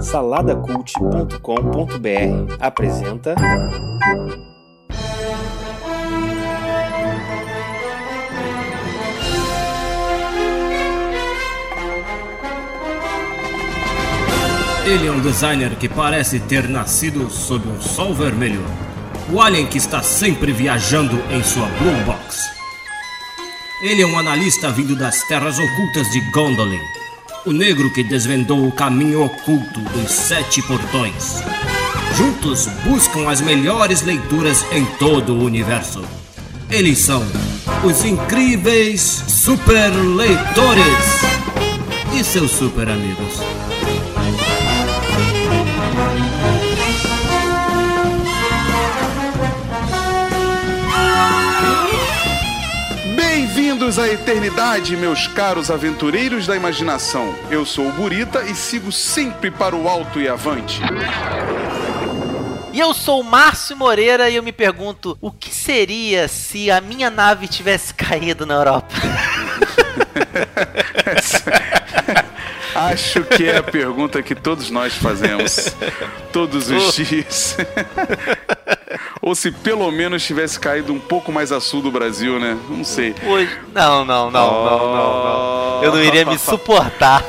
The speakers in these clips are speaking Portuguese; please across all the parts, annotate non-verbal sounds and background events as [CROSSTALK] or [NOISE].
Saladacult.com.br apresenta. Ele é um designer que parece ter nascido sob um sol vermelho. O alien que está sempre viajando em sua Blue Box. Ele é um analista vindo das terras ocultas de Gondolin. O negro que desvendou o caminho oculto dos sete portões. Juntos buscam as melhores leituras em todo o universo. Eles são os incríveis super leitores e seus super amigos. Bem-vindos à eternidade, meus caros aventureiros da imaginação. Eu sou o Burita e sigo sempre para o alto e avante. E eu sou o Márcio Moreira e eu me pergunto: o que seria se a minha nave tivesse [LAUGHS] caído na Europa? [LAUGHS] Acho que é a pergunta que todos nós fazemos [LAUGHS] todos os dias. Ou se pelo menos tivesse caído um pouco mais a sul do Brasil, né? Não sei. Hoje... Não, não, não, oh... não, não, não. Eu não iria me suportar. [LAUGHS]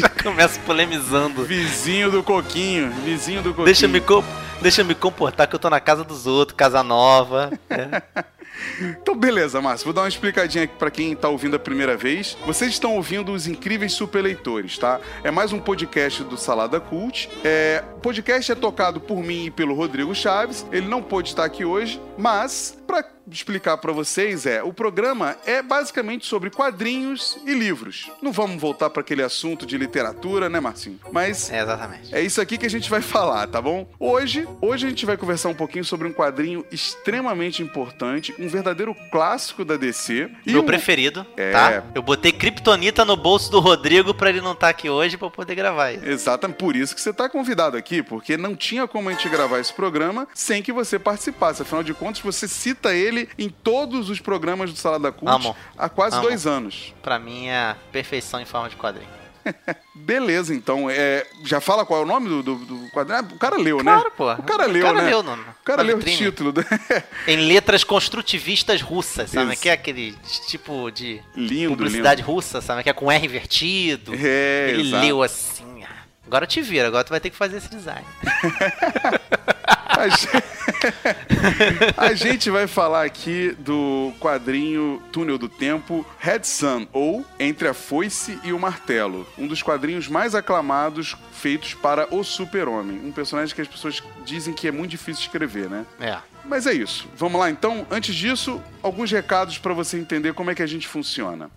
Já começo polemizando. Vizinho do Coquinho, vizinho do Coquinho. Deixa me, co... Deixa me comportar que eu tô na casa dos outros, casa nova. É. [LAUGHS] Então, beleza, Márcio. Vou dar uma explicadinha aqui pra quem tá ouvindo a primeira vez. Vocês estão ouvindo os incríveis super leitores, tá? É mais um podcast do Salada Cult. É, o podcast é tocado por mim e pelo Rodrigo Chaves. Ele não pôde estar aqui hoje, mas para explicar para vocês é, o programa é basicamente sobre quadrinhos e livros. Não vamos voltar para aquele assunto de literatura, né, Marcinho? Mas é exatamente. É isso aqui que a gente vai falar, tá bom? Hoje, hoje a gente vai conversar um pouquinho sobre um quadrinho extremamente importante, um verdadeiro clássico da DC. Meu um... preferido, é... tá? Eu botei Kryptonita no bolso do Rodrigo para ele não estar tá aqui hoje para poder gravar isso. Exatamente, por isso que você tá convidado aqui, porque não tinha como a gente gravar esse programa sem que você participasse. Afinal de contas, você cita ele em todos os programas do Salada Cult Amo. há quase Amo. dois anos. Para mim é perfeição em forma de quadrinho. [LAUGHS] Beleza, então. É, já fala qual é o nome do, do, do quadrinho? Ah, o cara leu, claro, né? Pô. O cara leu, o cara né? Leu o nome. O cara leu vitrine. o título. [LAUGHS] em letras construtivistas russas, sabe? Isso. Que é aquele tipo de lindo, publicidade lindo. russa, sabe? Que é com R invertido. É, Ele exato. leu assim. Ah, agora te viro, agora tu vai ter que fazer esse design. [LAUGHS] A gente... [LAUGHS] a gente vai falar aqui do quadrinho Túnel do Tempo, Red Sun, ou Entre a Foice e o Martelo. Um dos quadrinhos mais aclamados feitos para o Super-Homem. Um personagem que as pessoas dizem que é muito difícil de escrever, né? É. Mas é isso. Vamos lá então. Antes disso, alguns recados para você entender como é que a gente funciona.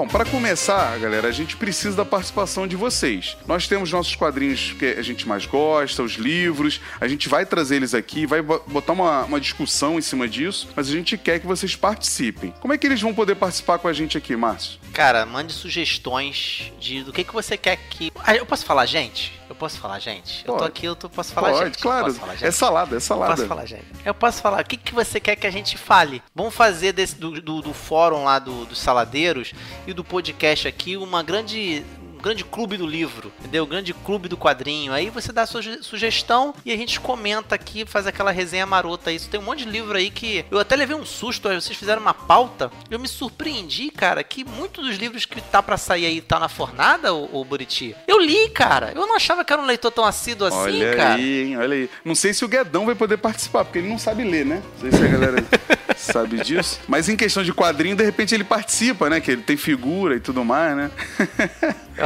Bom, para começar, galera, a gente precisa da participação de vocês. Nós temos nossos quadrinhos que a gente mais gosta, os livros, a gente vai trazer eles aqui, vai botar uma, uma discussão em cima disso, mas a gente quer que vocês participem. Como é que eles vão poder participar com a gente aqui, Márcio? Cara, mande sugestões de do que, que você quer que. Ah, eu posso falar, gente? Eu posso falar, gente? Pode. Eu tô aqui, eu tô, posso falar, Pode, gente? claro. Falar, gente? É salada, é salada. Eu posso falar, gente? Eu posso falar. O que, que você quer que a gente fale? Vamos fazer desse, do, do, do fórum lá do, dos saladeiros e do podcast aqui uma grande grande clube do livro, entendeu? Grande clube do quadrinho. Aí você dá a sua sugestão e a gente comenta aqui, faz aquela resenha marota. Isso tem um monte de livro aí que eu até levei um susto. Vocês fizeram uma pauta. Eu me surpreendi, cara, que muitos dos livros que tá para sair aí tá na fornada, o, o Buriti. Eu li, cara. Eu não achava que era um leitor tão assíduo assim, olha cara. Olha aí, hein? olha aí. Não sei se o Guedão vai poder participar, porque ele não sabe ler, né? Não sei se a galera [LAUGHS] sabe disso. Mas em questão de quadrinho, de repente ele participa, né? Que ele tem figura e tudo mais, né?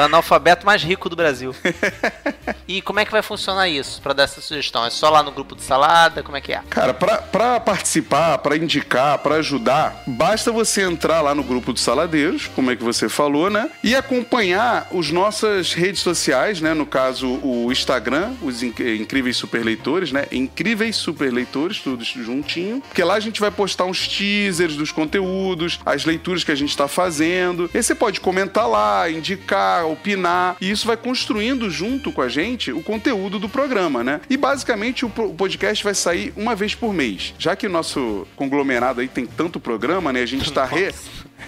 Analfabeto mais rico do Brasil. [LAUGHS] e como é que vai funcionar isso para dar essa sugestão? É só lá no grupo de salada? Como é que é? Cara, para participar, para indicar, para ajudar, basta você entrar lá no grupo dos saladeiros, como é que você falou, né? E acompanhar as nossas redes sociais, né? No caso, o Instagram, os Incríveis Superleitores, né? Incríveis Superleitores, tudo juntinho. Porque lá a gente vai postar uns teasers dos conteúdos, as leituras que a gente está fazendo. E você pode comentar lá, indicar, opinar, e isso vai construindo junto com a gente o conteúdo do programa, né? E basicamente o podcast vai sair uma vez por mês. Já que o nosso conglomerado aí tem tanto programa, né? A gente está [LAUGHS] re...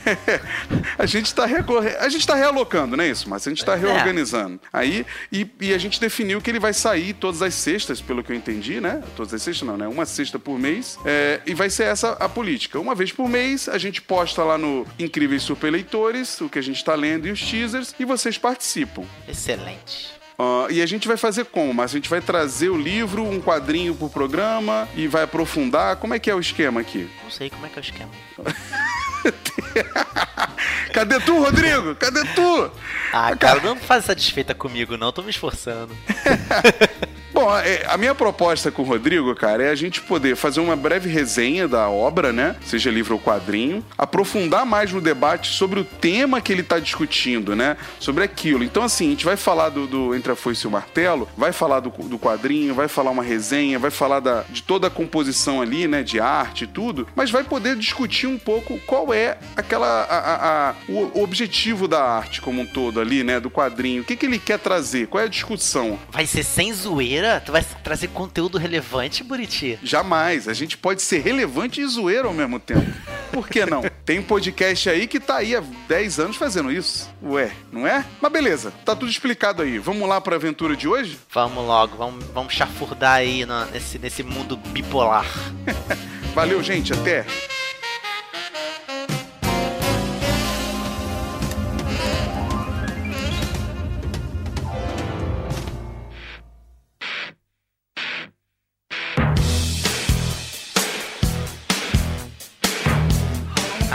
[LAUGHS] a gente está recorre... a gente está realocando, não é isso? Mas a gente está é. reorganizando. Aí e, e, a gente definiu que ele vai sair todas as sextas, pelo que eu entendi, né? Todas as sextas não, né? Uma sexta por mês. É, e vai ser essa a política. Uma vez por mês a gente posta lá no Incríveis Super Leitores o que a gente está lendo e os teasers e vocês participam. Excelente. Uh, e a gente vai fazer como? Mas a gente vai trazer o livro, um quadrinho pro programa e vai aprofundar. Como é que é o esquema aqui? Não sei como é que é o esquema. [LAUGHS] Cadê tu, Rodrigo? Cadê tu? Ah, cara, não faz satisfeita comigo, não. Tô me esforçando. [LAUGHS] Bom, é, a minha proposta com o Rodrigo, cara, é a gente poder fazer uma breve resenha da obra, né? Seja livro ou quadrinho, aprofundar mais no debate sobre o tema que ele está discutindo, né? Sobre aquilo. Então, assim, a gente vai falar do, do Entre a Foice e o Martelo, vai falar do, do quadrinho, vai falar uma resenha, vai falar da, de toda a composição ali, né? De arte e tudo, mas vai poder discutir um pouco qual é aquela. A, a, a, o objetivo da arte como um todo ali, né? Do quadrinho. O que, que ele quer trazer? Qual é a discussão? Vai ser sem zoeira Tu vai trazer conteúdo relevante, Buriti? Jamais. A gente pode ser relevante e zoeiro ao mesmo tempo. Por que não? Tem um podcast aí que tá aí há 10 anos fazendo isso. Ué, não é? Mas beleza, tá tudo explicado aí. Vamos lá pra aventura de hoje? Vamos logo, vamos, vamos chafurdar aí no, nesse, nesse mundo bipolar. [LAUGHS] Valeu, gente. Até.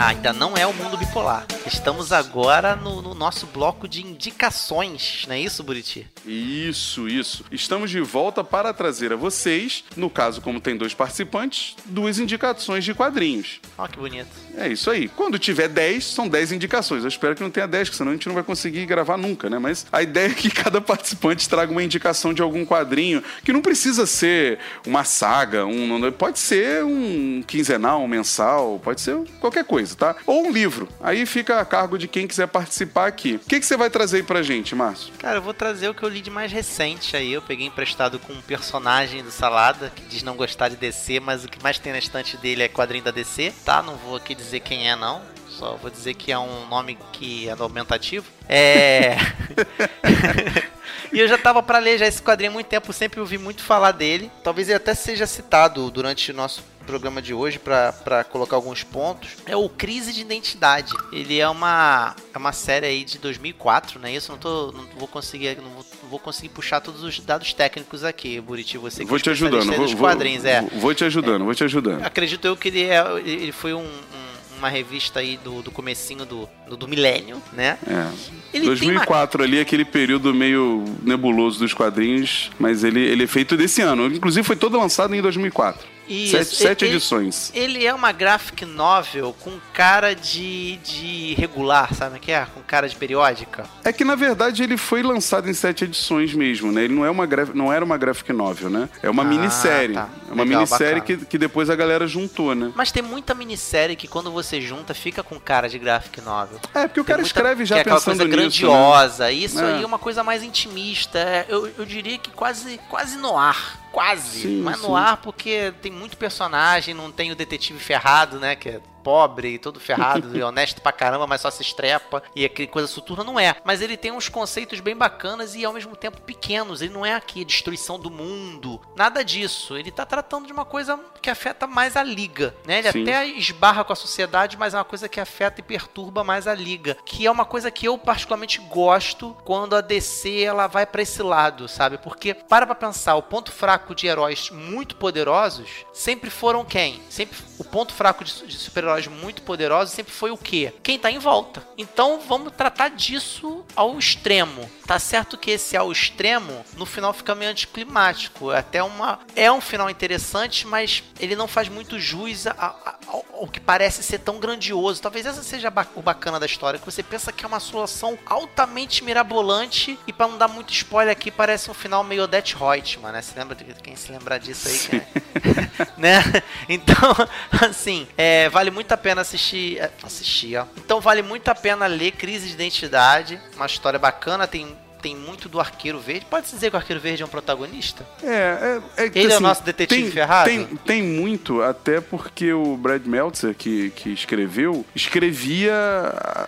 Ainda não é o mundo bipolar. Estamos agora no, no, nosso bloco de indicações, não é isso, Buriti? Isso, isso. Estamos de volta para trazer a vocês, no caso, como tem dois participantes, duas indicações de quadrinhos. Ó, oh, que bonito. É isso aí. Quando tiver 10, são 10 indicações. Eu espero que não tenha 10, porque senão a gente não vai conseguir gravar nunca, né? Mas a ideia é que cada participante traga uma indicação de algum quadrinho, que não precisa ser uma saga, um. Pode ser um quinzenal, um mensal, pode ser qualquer coisa coisa, tá? Ou um livro. Aí fica a cargo de quem quiser participar aqui. O que, que você vai trazer aí pra gente, Márcio? Cara, eu vou trazer o que eu li de mais recente aí. Eu peguei emprestado com um personagem do Salada, que diz não gostar de DC, mas o que mais tem na estante dele é quadrinho da DC, tá? Não vou aqui dizer quem é, não. Só vou dizer que é um nome que é aumentativo. É. [LAUGHS] e eu já tava para ler já esse quadrinho há muito tempo, sempre ouvi muito falar dele. Talvez ele até seja citado durante o nosso programa de hoje para colocar alguns pontos é o Crise de Identidade. Ele é uma, é uma série aí de 2004, né? Isso não tô não vou conseguir não vou, não vou conseguir puxar todos os dados técnicos aqui, Buriti, você que vou é te ajudando, vou, quadrinhos, é. Vou te ajudando, é, vou te ajudando. Acredito eu que ele é ele foi um, um uma revista aí do, do comecinho do, do, do milênio, né? É. Ele 2004 uma... ali, aquele período meio nebuloso dos quadrinhos, mas ele, ele é feito desse ano. Inclusive foi todo lançado em 2004. Isso. Sete, sete ele, edições. Ele é uma graphic novel com cara de, de regular, sabe o que é? Com cara de periódica. É que na verdade ele foi lançado em sete edições mesmo, né? Ele não, é uma não era uma graphic novel, né? É uma ah, minissérie. Tá. É uma Legal, minissérie que, que depois a galera juntou, né? Mas tem muita minissérie que quando você junta fica com cara de graphic novel. É, porque o cara muita, escreve já que é pensando coisa nisso, grandiosa. Né? Isso é. aí é uma coisa mais intimista. É, eu, eu diria que quase, quase no ar quase, sim, mas sim. no ar porque tem muito personagem, não tem o detetive ferrado, né, que é pobre e todo ferrado [LAUGHS] e honesto pra caramba, mas só se estrepa e aquele coisa soturna, não é. Mas ele tem uns conceitos bem bacanas e ao mesmo tempo pequenos. Ele não é aqui destruição do mundo, nada disso. Ele tá tratando de uma coisa que afeta mais a liga, né? Ele Sim. até esbarra com a sociedade, mas é uma coisa que afeta e perturba mais a liga, que é uma coisa que eu particularmente gosto quando a DC ela vai para esse lado, sabe? Porque para pra pensar, o ponto fraco de heróis muito poderosos sempre foram quem? Sempre o ponto fraco de, de super heróis muito poderosos sempre foi o quê? Quem tá em volta. Então vamos tratar disso ao extremo. Tá certo que esse ao extremo, no final fica meio anticlimático. É até uma. É um final interessante, mas ele não faz muito jus a, a, ao, que parece ser tão grandioso. Talvez essa seja o bacana da história, que você pensa que é uma solução altamente mirabolante. E para não dar muito spoiler aqui, parece um final meio Odette Reutemann, né? Você lembra de quem se lembra disso aí? É... [LAUGHS] né? Então, [LAUGHS] assim, é, vale muito a pena assistir. É, assistir, ó. Então vale muito a pena ler Crise de Identidade. Uma história bacana, tem tem muito do Arqueiro Verde. Pode-se dizer que o Arqueiro Verde é um protagonista? É, é, é Ele assim, é o nosso detetive tem, ferrado? Tem, tem muito, até porque o Brad Meltzer, que, que escreveu, escrevia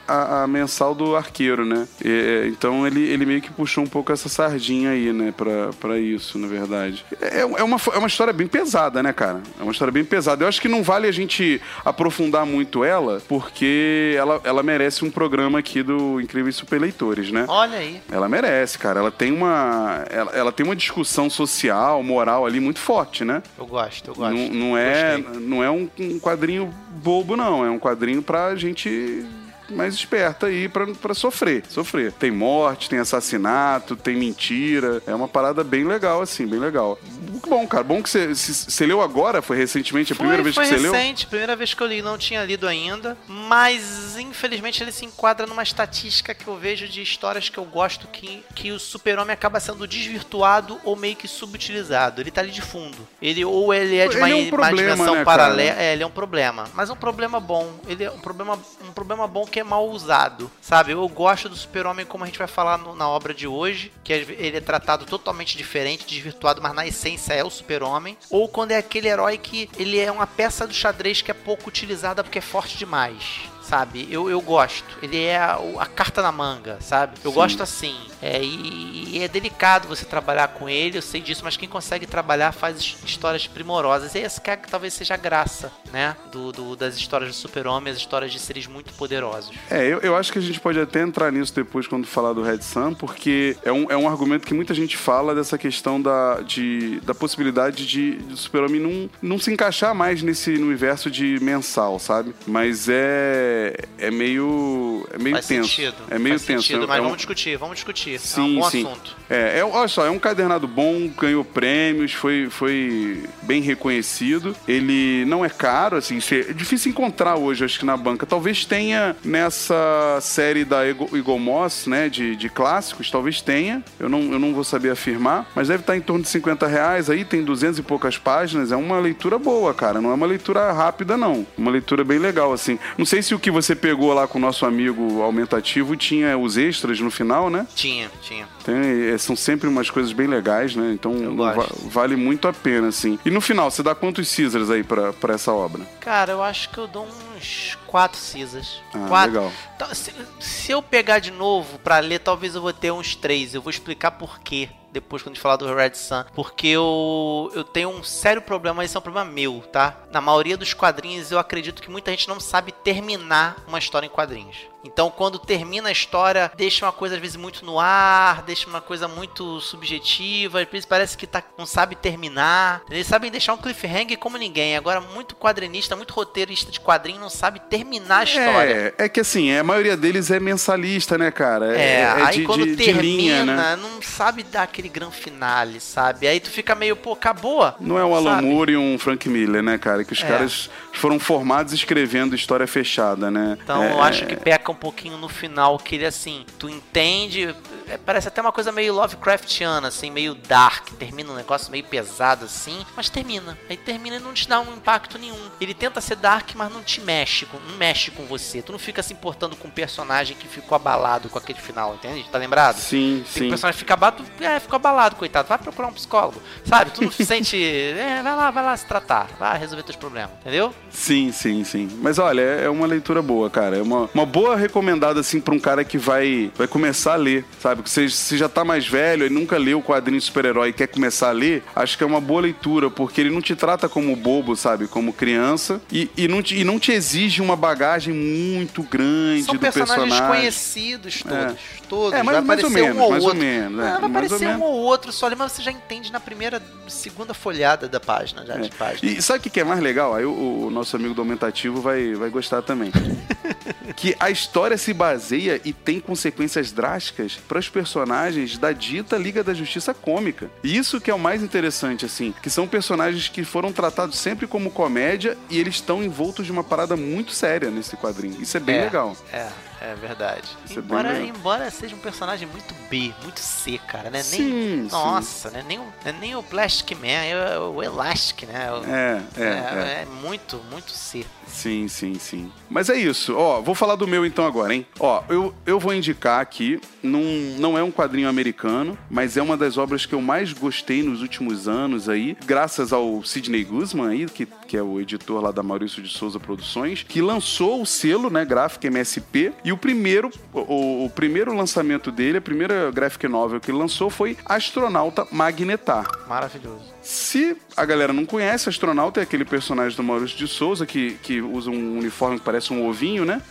a, a mensal do Arqueiro, né? E, então ele, ele meio que puxou um pouco essa sardinha aí, né, pra, pra isso, na verdade. É, é, uma, é uma história bem pesada, né, cara? É uma história bem pesada. Eu acho que não vale a gente aprofundar muito ela, porque ela, ela merece um programa aqui do Incríveis Super Leitores, né? Olha aí. Ela merece merece, cara. Ela tem uma. Ela, ela, tem uma discussão social, moral ali muito forte, né? Eu gosto, eu gosto. Não, não é, não é um, um quadrinho bobo, não. É um quadrinho pra gente mais esperta aí para sofrer, sofrer. Tem morte, tem assassinato, tem mentira. É uma parada bem legal, assim, bem legal. Muito bom, cara. Bom que você, leu agora, foi recentemente a foi, primeira vez que você leu? Foi recente, primeira vez que eu li, não tinha lido ainda, mas infelizmente ele se enquadra numa estatística que eu vejo de histórias que eu gosto que, que o super-homem acaba sendo desvirtuado ou meio que subutilizado. Ele tá ali de fundo. Ele ou ele é de uma, é um problema, uma dimensão né, paralela, é, ele é um problema, mas é um problema bom. Ele é um problema problema bom que é mal usado, sabe? Eu gosto do super-homem como a gente vai falar no, na obra de hoje, que é, ele é tratado totalmente diferente, desvirtuado, mas na essência é o super-homem. Ou quando é aquele herói que ele é uma peça do xadrez que é pouco utilizada porque é forte demais sabe? Eu, eu gosto. Ele é a, a carta na manga, sabe? Eu Sim. gosto assim. É, e, e, é delicado você trabalhar com ele, eu sei disso, mas quem consegue trabalhar faz histórias primorosas. E essa que, é, que talvez seja a graça, né? Do, do das histórias do super-homem, as histórias de seres muito poderosos. É, eu, eu acho que a gente pode até entrar nisso depois quando falar do Red Sun, porque é um, é um argumento que muita gente fala dessa questão da, de, da possibilidade de, de super-homem não, não se encaixar mais nesse universo de mensal, sabe? Mas é é, meio. É meio Faz tenso. Sentido. É meio Faz tenso. Sentido, é, mas é um... vamos discutir, vamos discutir. Sim, é um bom sim. assunto. É, é, olha só, é um cadernado bom, ganhou prêmios, foi, foi bem reconhecido. Ele não é caro, assim, é difícil encontrar hoje, acho que na banca. Talvez tenha nessa série da Eagle Moss, né, de, de clássicos, talvez tenha. Eu não, eu não vou saber afirmar, mas deve estar em torno de 50 reais. Aí tem 200 e poucas páginas. É uma leitura boa, cara. Não é uma leitura rápida, não. Uma leitura bem legal, assim. Não sei se o que você pegou lá com o nosso amigo aumentativo tinha os extras no final, né? Tinha, tinha. Tem, é, são sempre umas coisas bem legais, né? Então va vale muito a pena, assim. E no final, você dá quantos Caesars aí pra, pra essa obra? Cara, eu acho que eu dou uns quatro Caesars. Ah, quatro. legal. Então, se, se eu pegar de novo pra ler, talvez eu vou ter uns três. Eu vou explicar por quê depois quando a gente falar do Red Sun, porque eu, eu tenho um sério problema, esse é um problema meu, tá? Na maioria dos quadrinhos eu acredito que muita gente não sabe terminar uma história em quadrinhos. Então, quando termina a história, deixa uma coisa às vezes muito no ar, deixa uma coisa muito subjetiva, às vezes parece que tá, não sabe terminar. Eles sabem deixar um cliffhanger como ninguém. Agora, muito quadrinista, muito roteirista de quadrinho não sabe terminar a história. É, é que assim, a maioria deles é mensalista, né, cara? É, é, é aí de, quando de, termina, de linha, né? não sabe dar aquele gran finale, sabe? Aí tu fica meio, pô, acabou. Não é um Alan Moore e um Frank Miller, né, cara? Que os é. caras foram formados escrevendo história fechada, né? Então é, eu acho que peca um pouquinho no final, que ele assim, tu entende, é, parece até uma coisa meio Lovecraftiana, assim, meio dark, termina um negócio meio pesado assim, mas termina. Aí termina e não te dá um impacto nenhum. Ele tenta ser dark, mas não te mexe, não mexe com você. Tu não fica se importando com o personagem que ficou abalado com aquele final, entende? Tá lembrado? Sim, Tem sim. O personagem fica abalado, é, ficou abalado, coitado. Vai procurar um psicólogo, sabe? Tu não [LAUGHS] se sente, é, vai lá, vai lá se tratar, vai resolver teus problemas, entendeu? Sim, sim, sim. Mas olha, é uma leitura boa, cara. É uma, uma boa recomendada, assim, pra um cara que vai, vai começar a ler, sabe? Que você, você já tá mais velho e nunca leu o quadrinho super-herói e quer começar a ler, acho que é uma boa leitura, porque ele não te trata como bobo, sabe? Como criança e, e, não, te, e não te exige uma bagagem muito grande São do personagens personagem. conhecidos todos. Todos. É, mas- vai mais ou menos, um ou mais ou outro. menos, é, Não, vai mais ou aparecer menos. um ou outro só ali, mas você já entende na primeira, segunda folhada da página, já de página. E sabe o que que é mais legal? Aí o, o nosso amigo do Aumentativo vai, vai gostar também. [LAUGHS] que a história se baseia e tem consequências drásticas para os personagens da dita Liga da Justiça cômica. E isso que é o mais interessante, assim, que são personagens que foram tratados sempre como comédia e eles estão envoltos de uma parada muito séria nesse quadrinho. Isso é bem É, legal. É, é verdade. Isso é embora, legal. embora seja um personagem muito B, muito C, cara, né? Sim, nem, sim. Nossa, né? Nem, o- não é nem o Plastic Man, é o Elastic, né? O- É, é, é. é, é muito, muito C. Sim, sim, sim. Mas é isso. Ó, vou falar do meu então agora, hein? Ó, eu, eu vou indicar aqui, num, não é um quadrinho americano, mas é uma das obras que eu mais gostei nos últimos anos aí, graças ao Sidney Guzman aí, que, que é o editor lá da Maurício de Souza Produções, que lançou o selo, né, gráfico MSP, e o primeiro, o, o primeiro lançamento dele, a primeira graphic novel que ele lançou foi Astronauta Magnetar. Maravilhoso. Se a galera não conhece, astronauta é aquele personagem do Maurício de Souza que, que usa um uniforme que parece um ovinho, né?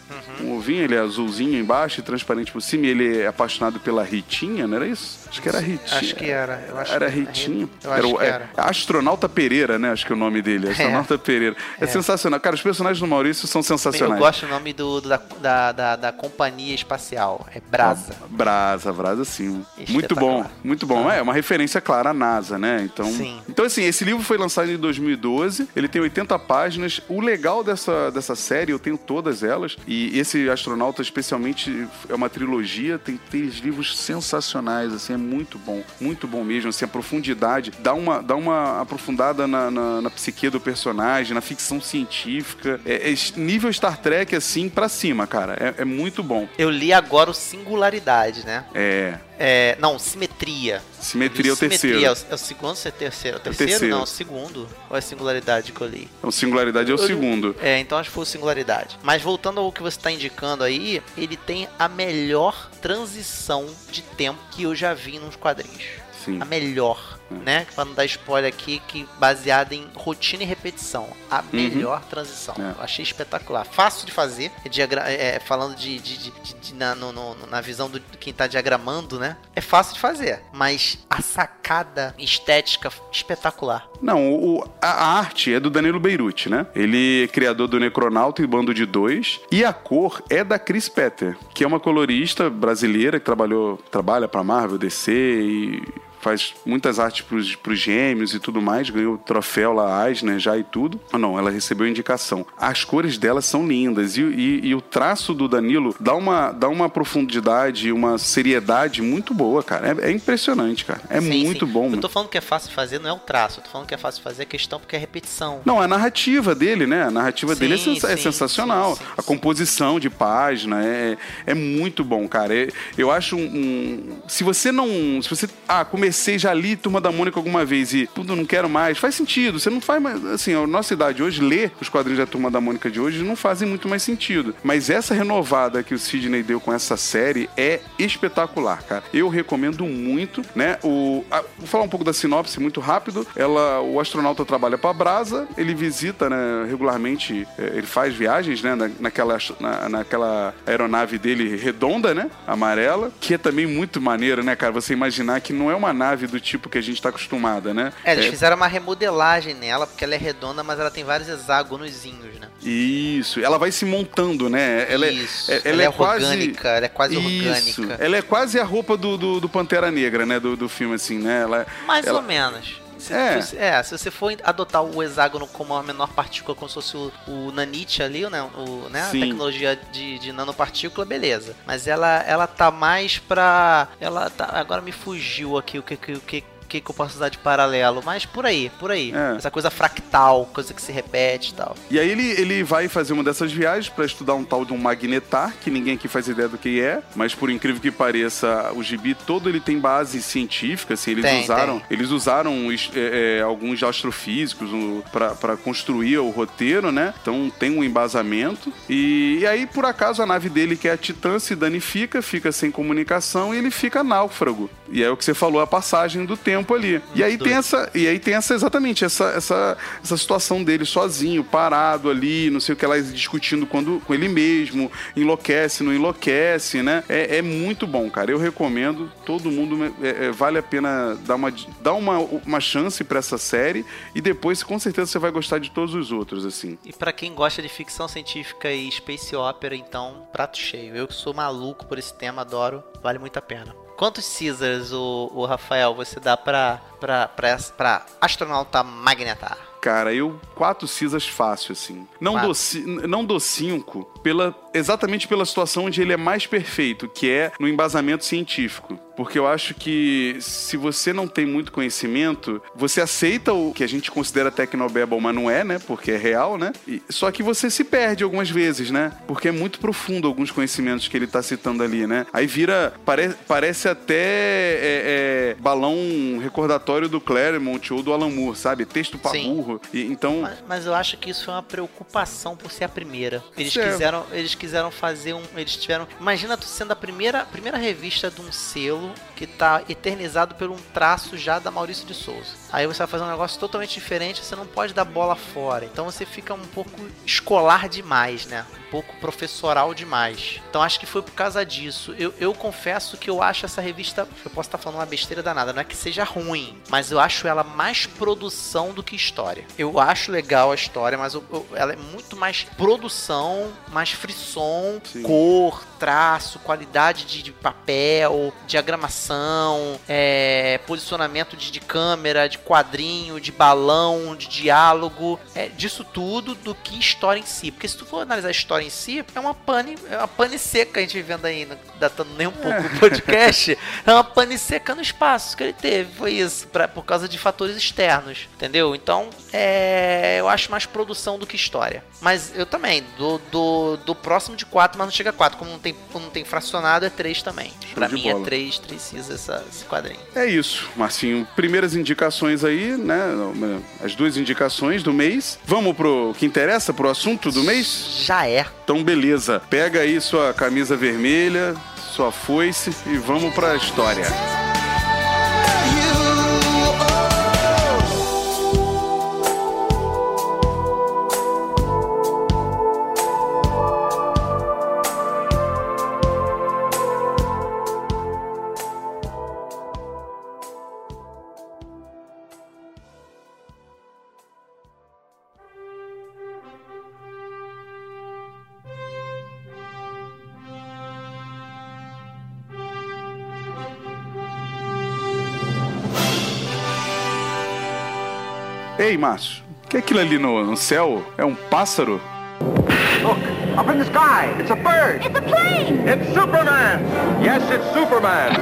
Um ovinho, ele é azulzinho embaixo e transparente por cima. E ele é apaixonado pela Ritinha, não era isso? Acho que era Ritinha. Acho que era. Eu acho Era que- Ritinha. Eu acho o- que é, era. Astronauta Pereira, né? Acho que é o nome dele. Astronauta Pereira. É, sensacional. Cara, os personagens do Maurício são Eu sensacionais. gosto do nome do, do- da, da, da, companhia espacial. É Brasa. Brasa, Brasa sim. Muito bom, muito bom. É uma referência clara à NASA, né? Então, Sim. então assim, esse livro foi lançado em 2012, ele tem 80 páginas. O legal dessa, dessa série, eu tenho todas elas, e esse astronauta especialmente é uma trilogia, tem três livros sensacionais, assim, é muito bom, muito bom mesmo, assim, a profundidade, dá uma, dá uma aprofundada na, na, na psique do personagem, na ficção científica, é, é nível Star Trek, assim, pra cima, cara, é, é muito bom. Eu li agora o Singularidade, né? É, É, não, Simetria. Simetria é o Simetria terceiro. É o, é o segundo ou é o terceiro? É o terceiro? terceiro. Não, é o segundo. Ou é a Singularidade que eu li? O Singularidade é o segundo. É, então acho que foi o Singularidade. Mas voltando ao que você está indicando aí, ele tem a melhor transição de tempo que eu já vi nos quadrinhos. Sim. A melhor, né? Pra não dar spoiler aqui, que baseada em rotina e repetição. A melhor transição. É. Eu achei espetacular. Fácil de fazer. É diagra- é, falando de, de- de- de- na, no- no- na visão do quem tá diagramando, né? É fácil de fazer. Mas a sacada estética espetacular. Não, o- a a arte é do Danilo Beirute, né? Ele é criador do Necronauta e Bando de Dois. E a cor é da Chris Petter, que é uma colorista brasileira que trabalhou, trabalha pra Marvel, DC e faz muitas artes pros, pros gêmeos e tudo mais, ganhou o troféu lá, Eisner já e tudo. Ah, não, ela recebeu indicação. As cores dela são lindas e, e- e o traço do Danilo dá uma, dá uma profundidade, uma seriedade muito boa, cara. É, é impressionante, cara. É Sim, muito sim. bom, Eu mano. tô falando que é fácil de fazer, não é o traço. Eu tô falando que é fácil de fazer a questão porque é repetição. Não, a narrativa dele, né? A narrativa Sim, dele é, sensa- é sensacional. a composição de página é, é muito bom, cara. É- eu acho um, um- Se você não. Se você. Ah, comecei, já li Turma da Mônica alguma vez e tudo não quero mais, faz sentido. Você não faz mais. Assim, a nossa idade hoje, ler os quadrinhos da Turma da Mônica de hoje não fazem muito mais sentido. Mas essa renovada que o Sidney deu com essa série é espetacular, cara. Eu recomendo muito, né? O, a- vou falar um pouco da sinopse muito rápido. Ela, o astronauta trabalha para a Brasa, ele visita, né, regularmente, eh, ele faz viagens, né, na- naquela, na, naquela aeronave dele redonda, né, amarela, que é também muito maneiro, né, cara? Você imaginar que não é uma nave do tipo que a gente tá acostumada, né? É, eles fizeram uma remodelagem nela, porque ela é redonda, mas ela tem vários hexágonozinhos, né? Isso, ela vai se montando, né? Ela Isso. é, ela, é, quase orgânica, ela é quase Isso. orgânica. Ela é quase a roupa do, do, do Pantera Negra, né? Do, do filme, assim, né? Ela, Mais ela- ou menos. Se, É. se- é, se você for adotar o hexágono como a menor partícula, como se fosse o, o nanite ali, né? O, né? A tecnologia de, de nanopartícula, beleza. Mas ela, ela tá mais pra. Ela tá. Agora me fugiu aqui o que, que, o que, que que eu posso usar de paralelo, mas por aí, por aí. É. Essa coisa fractal, coisa que se repete e tal. E aí ele, ele vai fazer uma dessas viagens para estudar um tal de um magnetar, que ninguém aqui faz ideia do que é, mas por incrível que pareça, o gibi todo ele tem base científica, assim, eles Tem, usaram, tem. eles usaram é, é, alguns astrofísicos para construir o roteiro, né? Então tem um embasamento. E, e aí, por acaso, a nave dele, que é a Titã, se danifica, fica sem comunicação e ele fica náufrago. E é o que você falou, a passagem do tempo. Tempo ali. E aí tem essa, e aí tem essa exatamente essa, essa, essa situação dele sozinho, parado ali, não sei o que lá discutindo quando, com ele mesmo, enlouquece, não enlouquece, né? É, é muito bom, cara. Eu recomendo, todo mundo é, é, vale a pena dar uma, dar uma, uma chance para essa série e depois com certeza você vai gostar de todos os outros, assim. E para quem gosta de ficção científica e space opera, então, prato cheio. Eu que sou maluco por esse tema, adoro, vale muito a pena. Quantos Caesars, o, o Rafael, você dá pra, pra, pra, pra astronauta Magnetar? Cara, eu quatro Cisas fácil, assim. Não dou, não dou cinco pela, exatamente pela situação onde ele é mais perfeito, que é no embasamento científico. Porque eu acho que se você não tem muito conhecimento, você aceita o que a gente considera tecnobabble, mas não é, né? Porque é real, né? E, só que você se perde algumas vezes, né? Porque é muito profundo alguns conhecimentos que ele tá citando ali, né? Aí vira. Pare, parece até é, é, balão recordatório do Claremont ou do Alan Moore, sabe? Texto pra burro. E, então... Mas, mas, eu acho que isso foi uma preocupação por ser a primeira. Eles certo. quiseram eles quiseram fazer um. Eles tiveram. Imagina tu sendo a primeira, primeira revista de um selo que tá eternizado por um traço já da Maurício de Souza. Aí você vai fazer um negócio totalmente diferente, você não pode dar bola fora. Então você fica um pouco escolar demais, né? Pouco professoral demais. Então acho que foi por causa disso. Eu, eu confesso que eu acho essa revista. Eu posso estar falando uma besteira danada, não é que seja ruim, mas eu acho ela mais produção do que história. Eu acho legal a história, mas eu, eu, ela é muito mais produção, mais mais frisson, Sim. cor, traço, qualidade de, de papel, diagramação, é, posicionamento de, de, câmera, de quadrinho, de balão, de diálogo, é, disso tudo do que história em si. Porque se tu for analisar a história em si, é uma pane, é uma pane seca a gente vivendo aí, datando nem um pouco o podcast, é uma pane seca no espaço que ele teve, foi isso, pra, por causa de fatores externos, entendeu? Então, é, eu acho mais produção do que história. Mas eu também, do, do do, próximo de 4, mas não chega a 4. Como não tem, como não tem fracionado, é 3 também. Show pra mim é bola. é 3, precisa essa, esse quadrinho. É isso, Marcinho. Primeiras indicações aí, né? As duas indicações do mês. Vamos pro que interessa, pro assunto do mês? Já é. Então, beleza. Pega aí sua camisa vermelha, sua foice e vamos pra história. Ei, Márcio, o que é aquilo ali no, no céu? É um pássaro? Look, up in the sky. It's a bird. It's a plane. It's Superman. Yes, it's Superman.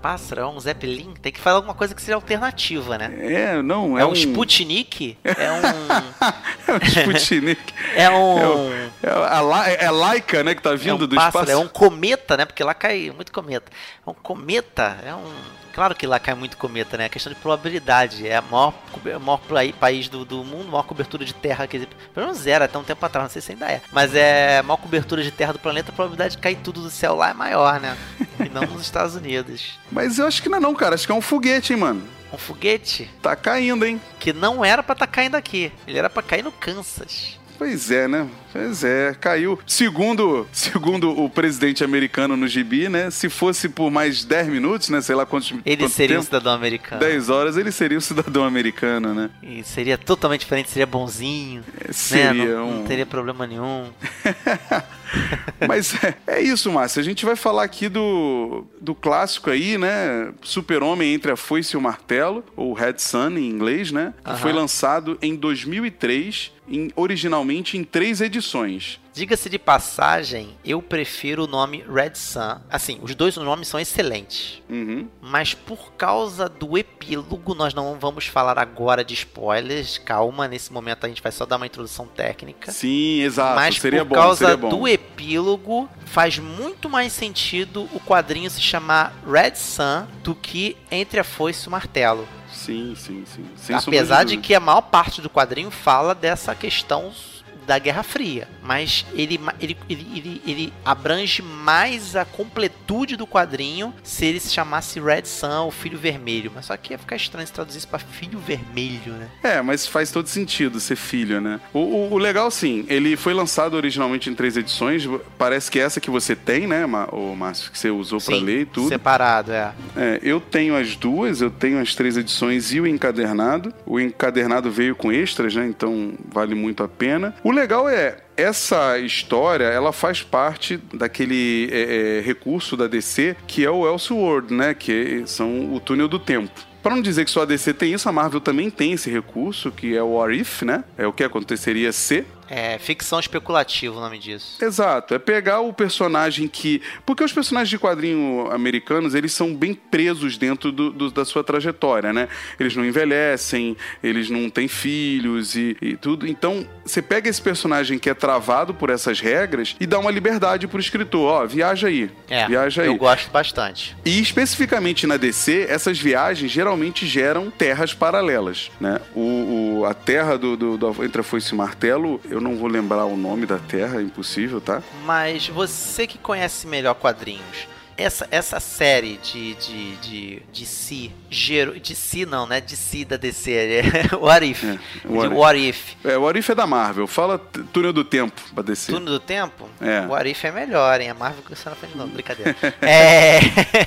É um pássaro, é um Zeppelin. Tem que falar alguma coisa que seja alternativa, né? É, não, é, é um... um Sputnik? É um... [LAUGHS] é um Sputnik. [LAUGHS] é um... É, a, é a Laika, né, que tá vindo é um do pássaro, espaço. É um cometa, né? Porque lá cai muito cometa. É um cometa, é um... Claro que lá cai muito cometa, né? A questão de probabilidade. É a maior, o maior país do, do mundo, maior cobertura de terra. Quer dizer, pelo menos era até um tempo atrás, não sei se ainda é. Mas é a maior cobertura de terra do planeta, a probabilidade de cair tudo do céu lá é maior, né? E não nos Estados Unidos. Mas eu acho que não é não, cara. Acho que é um foguete, hein, mano. Um foguete? Tá caindo, hein? Que não era para tá caindo aqui. Ele era para cair no Kansas. Pois é, né? Pois é, caiu. Segundo, segundo o presidente americano no gibi, né? Se fosse por mais 10 minutos, né? Sei lá quantos Ele seria tempo, um cidadão americano. 10 horas, ele seria um cidadão americano, né? E seria totalmente diferente, seria bonzinho. É, seria né? não, um... não teria problema nenhum. [LAUGHS] Mas é, é, isso, Márcio. A gente vai falar aqui do, do clássico aí, né? Super-Homem entre a foice e o martelo, ou Red Sun em inglês, né? Que uh -huh. foi lançado em 2003, em, originalmente em três edições. Diga-se de passagem, eu prefiro o nome Red Sun. Assim, os dois nomes são excelentes. Uhum. Mas por causa do epílogo, nós não vamos falar agora de spoilers. Calma, nesse momento a gente vai só dar uma introdução técnica. Sim, exato. Mas seria por bom, causa do epílogo, faz muito mais sentido o quadrinho se chamar Red Sun do que Entre a Foice e o Martelo. Sim, sim, sim. Sem Apesar de, de que a maior parte do quadrinho fala dessa questão da Guerra Fria, mas ele, ele, ele, ele, abrange mais a completude do quadrinho se ele se chamasse Red Sun, o Filho Vermelho. Mas só que ia ficar estranho se traduzisse pra Filho Vermelho, né? É, mas faz todo sentido ser filho, né? O, o- o legal, sim, ele foi lançado originalmente em três edições. Parece que essa que você tem, né, o Márcio, que você usou Sim, ler e tudo. Separado, é. É, eu tenho as duas, eu tenho as três edições e o encadernado. O encadernado veio com extras, né? Então vale muito a pena. O legal é. Essa história, ela faz parte daquele é, é, recurso da DC que é o Elseworld, né? Que são o túnel do tempo. Pra não dizer que só a DC tem isso, a Marvel também tem esse recurso, que é o What If, né? É o que aconteceria se. É ficção especulativa o nome disso. Exato, é pegar o personagem que. Porque os personagens de quadrinho americanos, eles são bem presos dentro do- do- da sua trajetória, né? Eles não envelhecem, eles não têm filhos e, e tudo. Então, você pega esse personagem que é travado por essas regras e dá uma liberdade pro escritor. Ó, viaja aí. É, viaja aí. eu gosto bastante. E especificamente na DC, essas viagens geralmente geram terras paralelas, né? O, o- a terra do, do, do Entre a Foice e Martelo, eu não vou lembrar o nome da terra, é impossível, tá? Mas você que conhece melhor quadrinhos, essa, essa série de, de, de, de si, gerou, de si não, né? De si da DC, é [LAUGHS] What If. É, de What If. What If. É, o Arif é da Marvel. Fala Túnel do Tempo pra descer. Turno do Tempo? É. O What If é melhor, hein? A Marvel que você não frente [LAUGHS] não, brincadeira. é,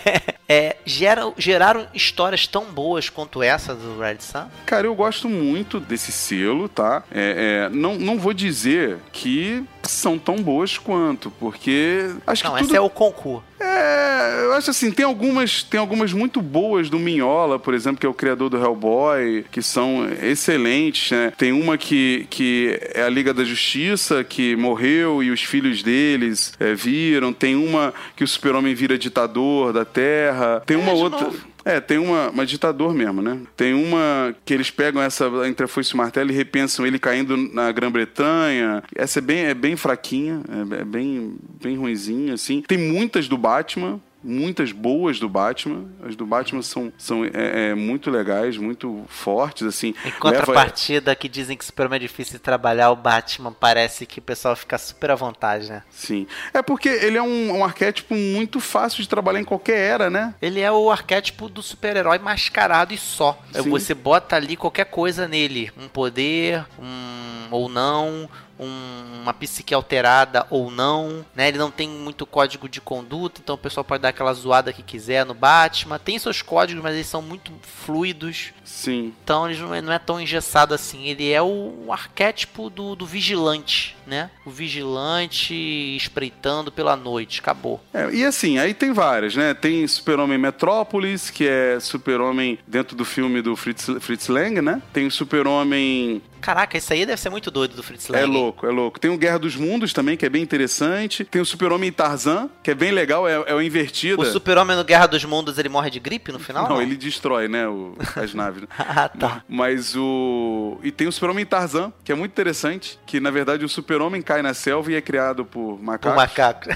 [LAUGHS] é, geram, geraram histórias tão boas quanto essa do Red Sun? Cara, eu gosto muito desse selo, tá? É, é, não, não vou dizer que são tão boas quanto, porque acho Não, que essa tudo... é o concurso. É, eu acho assim, tem algumas, tem algumas muito boas do Minhola, por exemplo, que é o criador do Hellboy, que são excelentes, né? Tem uma que, que é a Liga da Justiça, que morreu e os filhos deles é, viram. Tem uma que o super-homem vira ditador da Terra. Tem uma É, outra... novo. É, tem uma, uma ditador mesmo, né? Tem uma que eles pegam essa entre a foice e o martelo e repensam ele caindo na Grã-Bretanha. Essa é bem, é bem fraquinha, é, é bem, bem ruinzinha, assim. Tem muitas do Batman, muitas boas do Batman. As do Batman são, são é, é, muito legais, muito fortes, assim. Em Leva- contrapartida, que dizem que Superman é difícil de trabalhar, o Batman parece que o pessoal fica super à vontade, né? Sim. É porque ele é um, um arquétipo muito fácil de trabalhar em qualquer era, né? Ele é o arquétipo do super-herói mascarado e só. É, Sim. Você bota ali qualquer coisa nele. Um poder, um ou não, um- uma psique alterada ou não, né? Ele não tem muito código de conduta, então o pessoal pode dar aquela zoada que quiser no Batman. Tem seus códigos, mas eles são muito fluidos. Sim. Então ele não é, não é tão engessado assim. Ele é o, arquétipo do, do vigilante, né? O vigilante espreitando pela noite. Acabou. É, e assim, aí tem várias, né? Tem Super-Homem Metrópolis, que é Super-Homem dentro do filme do Fritz, Fritz Lang, né? Tem o Super-Homem. Caraca, esse aí deve ser muito doido do Fritz Lang. É louco, é louco. Tem o Guerra dos Mundos também, que é bem interessante. Tem o Super-Homem Tarzan, que é bem legal, é, é o invertida. O super-homem no Guerra dos Mundos, ele morre de gripe no final? Não, ele destrói, né? o- as [LAUGHS] naves. né? ah, tá. Mas o. E tem o Super-Homem Tarzan, que é muito interessante. Que na verdade o Super-Homem cai na selva e é criado por macacos. macaco.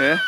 É.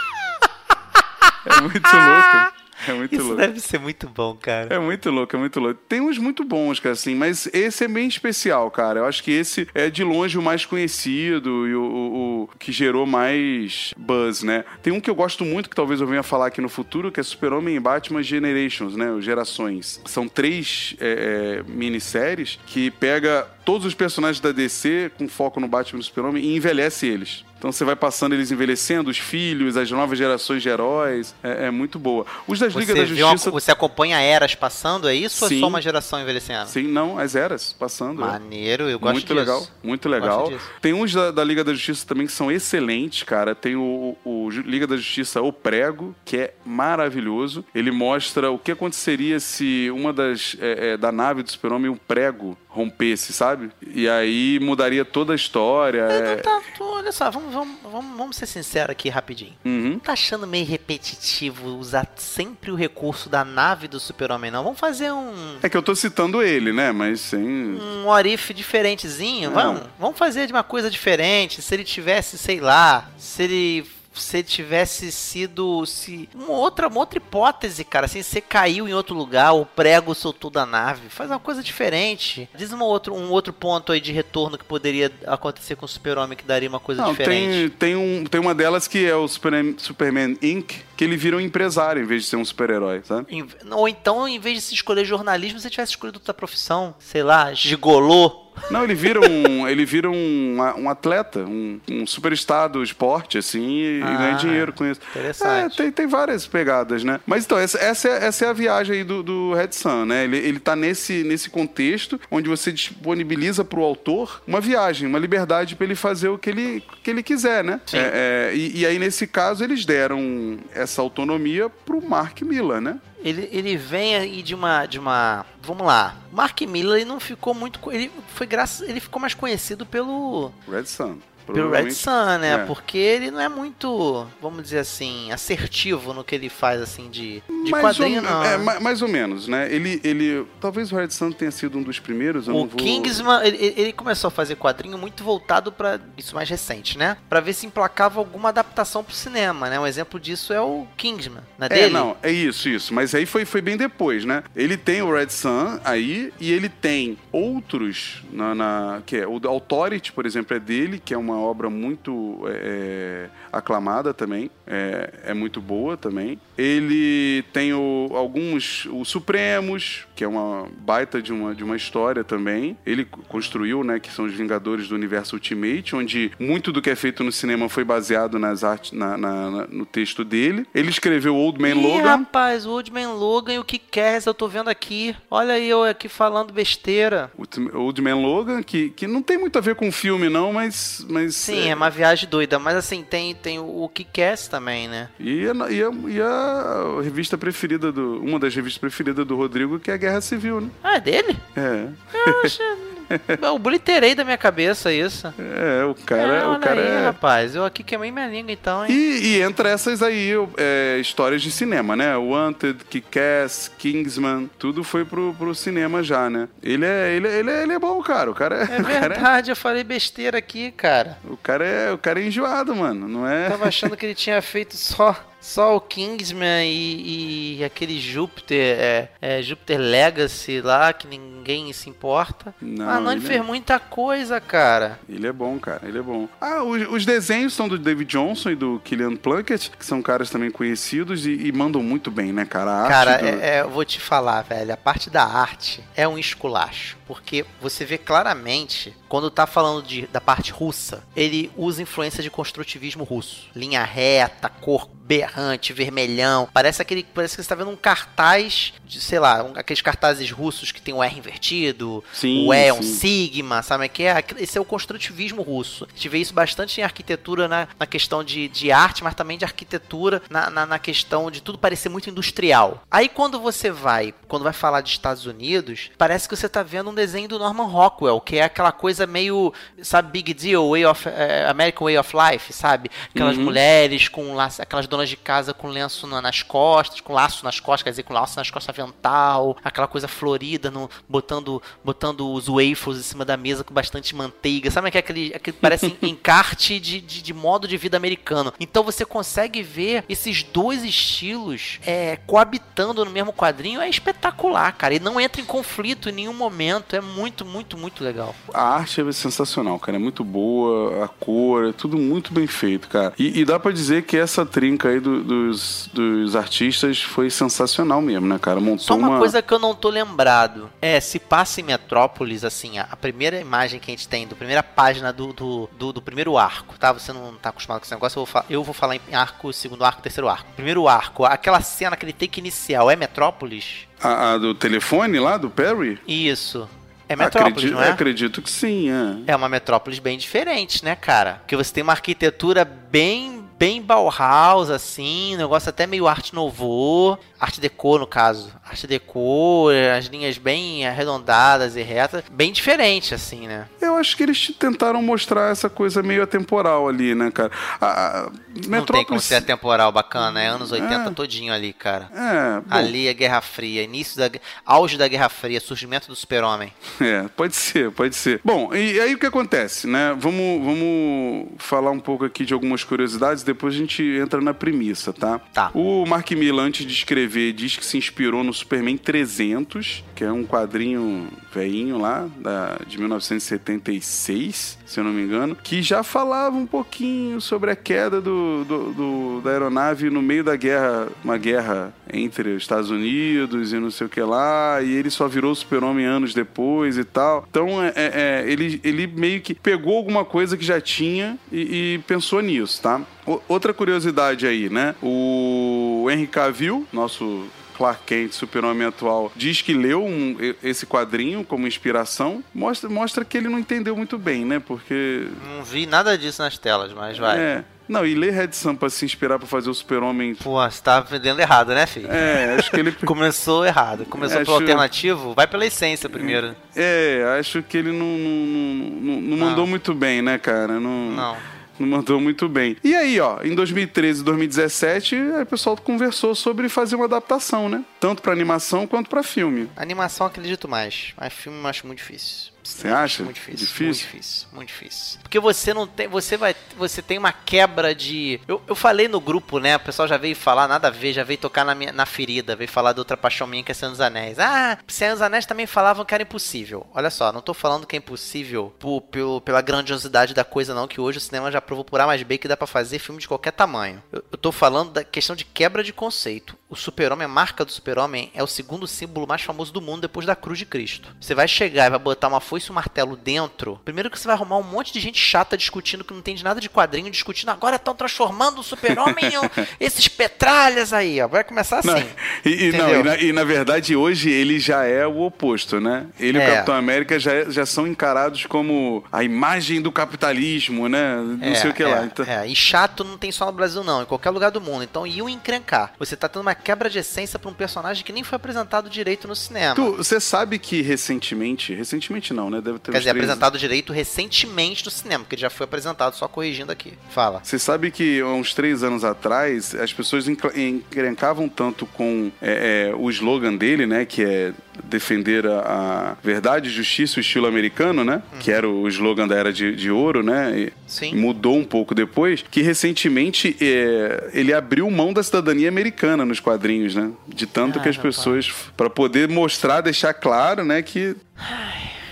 É muito louco. [LAUGHS] É muito Isso louco. deve ser muito bom, cara. É muito louco, é muito louco. Tem uns muito bons, cara, assim, mas esse é bem especial, cara. Eu acho que esse é de longe o mais conhecido e o, o- o que gerou mais buzz, né? Tem um que eu gosto muito, que talvez eu venha falar aqui no futuro, que é Super-Homem e Batman Generations, né? Gerações. São três é, é, minisséries que pega todos os personagens da DC com foco no Batman e no Super-Homem e envelhece eles. Então você vai passando eles envelhecendo, os filhos, as novas gerações de heróis. É, é muito boa. Os das Ligas da uma- Justiça. você acompanha eras passando, é isso? Ou é Sim. só uma geração envelhecendo? Sim, não, as eras passando. é. Maneiro, eu gosto muito disso. legal, muito legal. Tem uns da, da Liga da Justiça também que são excelentes, cara. Tem o, o- Liga da Justiça O Prego, que é maravilhoso. Ele mostra o que aconteceria se uma das é, é, da nave do Super-Homem, um prego, rompesse, sabe? E aí mudaria toda a história. é. Não tá, olha só, vamos, vamos, vamos, vamos ser sinceros aqui rapidinho. Uhum. Tá achando meio repetitivo usar sempre o recurso da nave do super-homem, não? Vamos fazer um, É que eu tô citando ele, né? Mas sem. um Orif diferentezinho. Não. Vamos, vamos fazer de uma coisa diferente. Se ele tivesse, sei lá, se ele você tivesse sido se uma outra, uma outra hipótese, cara, assim, você caiu em outro lugar, o prego soltou da nave, faz uma coisa diferente. Diz um outro, um outro ponto aí de retorno que poderia acontecer com o Super-Homem que daria uma coisa Não, diferente. tem, tem, um, tem uma delas que é o Superman, Superman Inc., que ele vira um empresário em vez de ser um super-herói, sabe? Ou então, em vez de se escolher jornalismo, você tivesse escolhido outra profissão, sei lá, gigolô. Não, ele vira um, ele vira um, um atleta, um, um superstar do esporte, assim, e, Ah, e ganha dinheiro com isso. interessante. É, tem, tem várias pegadas, né? Mas então, essa, essa, é, essa é a viagem aí do, do Red Sun, né? Ele, ele tá nesse, nesse contexto onde você disponibiliza pro autor uma viagem, uma liberdade para ele fazer o que ele, que ele quiser, né? Sim. É, é, e, e aí, nesse caso, eles deram essa autonomia pro Mark Miller, né? Ele, ele vem aí de uma, de uma. Vamos lá. Mark Miller ele não ficou muito. Ele foi graças. Ele ficou mais conhecido pelo. Red Sun. Pelo Red. Sun, né? é. Porque ele não é muito, vamos dizer assim, assertivo no que ele faz, assim, de, de mais quadrinho, ou, não. É, ma- mais ou menos, né? Ele, ele, talvez o Red Sun tenha sido um dos primeiros. O não vou... Kingsman, ele, ele começou a fazer quadrinho muito voltado pra isso mais recente, né? Pra ver se emplacava alguma adaptação pro cinema, né? Um exemplo disso é o Kingsman, não é É, dele? não, é isso, isso. Mas aí foi, foi bem depois, né? Ele tem o Red Sun aí e ele tem outros na, na- que é o Authority, por exemplo, é dele, que é uma obra muito é, aclamada também, é, é muito boa também. Ele tem o- alguns os Supremos, que é uma baita de uma, de uma história também. Ele construiu, né, que são os Vingadores do Universo Ultimate, onde muito do que é feito no cinema foi baseado nas artes, na- na- na- no texto dele. Ele escreveu Old Man Ih, Logan. rapaz, o Old Man Logan e o Kick-Ass eu tô vendo aqui. Olha aí eu aqui falando besteira. O Old Man Logan, que, que não tem muito a ver com o filme, não, mas. mas Sim, é uma viagem doida, mas assim, tem, tem o Kick-Ass também, né? E a, e, a, e a revista preferida do. Uma das revistas preferidas do Rodrigo, que é a Guerra Civil, né? Ah, é dele? É. Eu [LAUGHS] [LAUGHS] obliterei da minha cabeça isso. É, o cara. é, o cara aí, é. rapaz. Eu aqui queimei minha língua então, hein? E, e entra essas aí, é, histórias de cinema, né? Wanted, Kick-Ass, Kingsman, tudo foi pro, pro cinema já, né? Ele é, ele, é- ele, é, ele é bom, cara. O cara é, É é, verdade, eu falei besteira aqui, cara. o cara é, o cara é enjoado, mano. Não é? Tava achando que ele tinha feito só, só o Kingsman e, e aquele Júpiter, é, é, Júpiter Legacy lá, que ninguém se importa. Não, ah, não, ele ele fez é- muita coisa, cara. Ele é bom, cara. Ele é bom. Ah, os, os desenhos são do David Johnson e do Killian Plunkett, que são caras também conhecidos e, e mandam muito bem, né, cara? Cara, do- é- é, eu vou te falar, velho, a parte da arte é um esculacho. Porque você vê claramente, quando tá falando de, da parte russa, ele usa influência de construtivismo russo. Linha reta, cor berrante, vermelhão. Parece aquele. Parece que você tá vendo um cartaz de, sei lá, um- aqueles cartazes russos que tem o R invertido, Sim, o E é um sigma, sabe o que é? Esse é o construtivismo russo. A gente vê isso bastante em arquitetura na, na questão de, de arte, mas também de arquitetura na, na, na questão de tudo parecer muito industrial. Aí quando você vai, quando vai falar de Estados Unidos, parece que você tá vendo um desenho do Norman Rockwell, que é aquela coisa meio, sabe, big deal, way of, eh, American way of life, sabe? Aquelas Uhum. mulheres com laço, aquelas donas de casa com lenço na- nas costas, com laço nas costas, quer dizer, com laço nas costas avental, aquela coisa florida, no, botando, botando os waffles em cima da mesa com bastante manteiga, sabe é aquele, aquele parece [LAUGHS] encarte de, de, de modo de vida americano. Então você consegue ver esses dois estilos é, coabitando no mesmo quadrinho, é espetacular, cara, e não entra em conflito em nenhum momento, é muito, muito, muito legal. A arte é sensacional, cara. É muito boa, a cor, é tudo muito bem feito, cara. E, e dá pra dizer que essa trinca aí do- dos, dos artistas foi sensacional mesmo, né, cara? Montou Só uma, coisa que eu não tô lembrado. É, se passa em Metrópolis, assim, a, primeira imagem que a gente tem, do primeira página do, do, do, do primeiro arco, tá? Você não tá acostumado com esse negócio, eu vou, eu vou falar em arco, segundo arco, terceiro arco. Primeiro arco, aquela cena, aquele take inicial, é Metrópolis? A, a do telefone lá, do Perry? Isso. É Metrópolis, acredito, não é? Acredito que sim, é. É uma metrópolis bem diferente, né, cara? Porque você tem uma arquitetura bem bem Bauhaus, assim, negócio até meio arte nouveau, arte deco no caso, arte deco, as linhas bem arredondadas e retas, bem diferente, assim, né? Eu acho que eles tentaram mostrar essa coisa meio atemporal ali, né, cara? A, a Não tem como Metrópolis. ser atemporal bacana, é anos 80 É. todinho ali, cara. É, bom, Ali é Guerra Fria, início da auge da Guerra Fria, surgimento do Super-Homem. É, pode ser, pode ser. Bom, e aí o que acontece, né? Vamos, vamos falar um pouco aqui de algumas curiosidades. Depois a gente entra na premissa, tá? Tá. O Mark Millar, antes de escrever, diz que se inspirou no Superman 300, que é um quadrinho veinho lá, da, de 1976, se eu não me engano, que já falava um pouquinho sobre a queda do, do- do- da aeronave no meio da guerra, uma guerra entre os Estados Unidos e não sei o que lá, e ele só virou super-homem anos depois e tal. Então, é, é- é, ele, ele meio que pegou alguma coisa que já tinha e, e pensou nisso, tá? Outra curiosidade aí, né? O Henry Cavill, nosso Clark Kent, super-homem atual, diz que leu um- esse quadrinho como inspiração. Mostra, mostra que ele não entendeu muito bem, né? Porque. Não vi nada disso nas telas, mas vai. É. Não, e ler Red Sun pra se inspirar pra fazer o super-homem. Pô, você tá vendendo errado, né, filho? É, acho que ele. [LAUGHS] Começou errado. Começou É, pelo acho- alternativo, vai pela essência primeiro. É, acho que ele não, não, não, não- não mandou muito bem, né, cara? Não, Não. Não mandou muito bem. E aí, ó, em 2013 e 2017, aí o pessoal conversou sobre fazer uma adaptação, né? Tanto pra animação quanto pra filme. Animação acredito mais, mas filme eu acho muito difícil. Você acha? Muito difícil, Difícil? Muito difícil, muito difícil. Porque você não tem. Você vai. Você tem uma quebra de. Eu, eu falei no grupo, né? O pessoal já veio falar, nada a ver, já veio tocar na, minha, na ferida, veio falar de outra paixão minha que é Senhor dos Anéis. Ah, Senhor dos Anéis também falavam que era impossível. Olha só, não tô falando que é impossível por, pelo- pela grandiosidade da coisa, não, que hoje o cinema já provou por A mais B que dá pra fazer filme de qualquer tamanho. Eu, eu tô falando da questão de quebra de conceito. O super-homem, a marca do super-homem, é o segundo símbolo mais famoso do mundo depois da cruz de Cristo. Você vai chegar e vai botar uma foice e um martelo dentro. Primeiro que você vai arrumar um monte de gente chata discutindo que não entende nada de quadrinho, discutindo agora estão transformando o super-homem em [LAUGHS] esses petralhas aí, ó. Vai começar assim. Não, e, e não, e, na, e na verdade hoje ele já é o oposto, né? Ele e o É. Capitão América já, já são encarados como a imagem do capitalismo, né? Não sei o que lá. é, Então, é. E chato não tem só no Brasil, não. Em qualquer lugar do mundo. Então, iam encrencar. Você tá tendo uma quebra de essência pra um personagem que nem foi apresentado direito no cinema. Tu, você sabe que recentemente, recentemente não, né? Deve ter Quer dizer, três- apresentado direito recentemente no cinema, porque ele já foi apresentado, só corrigindo aqui. Fala. Você sabe que há uns três anos atrás as pessoas encre- encrencavam tanto com é, é, o slogan dele, né? Que é defender a, a verdade, justiça o estilo americano, né? Que era o slogan da Era de, de Ouro, né? E Sim. mudou um pouco depois, que recentemente é, ele abriu mão da cidadania americana nos quadrinhos, né? De tanto Ai, que as rapaz. pessoas, para poder mostrar, deixar claro, né? Que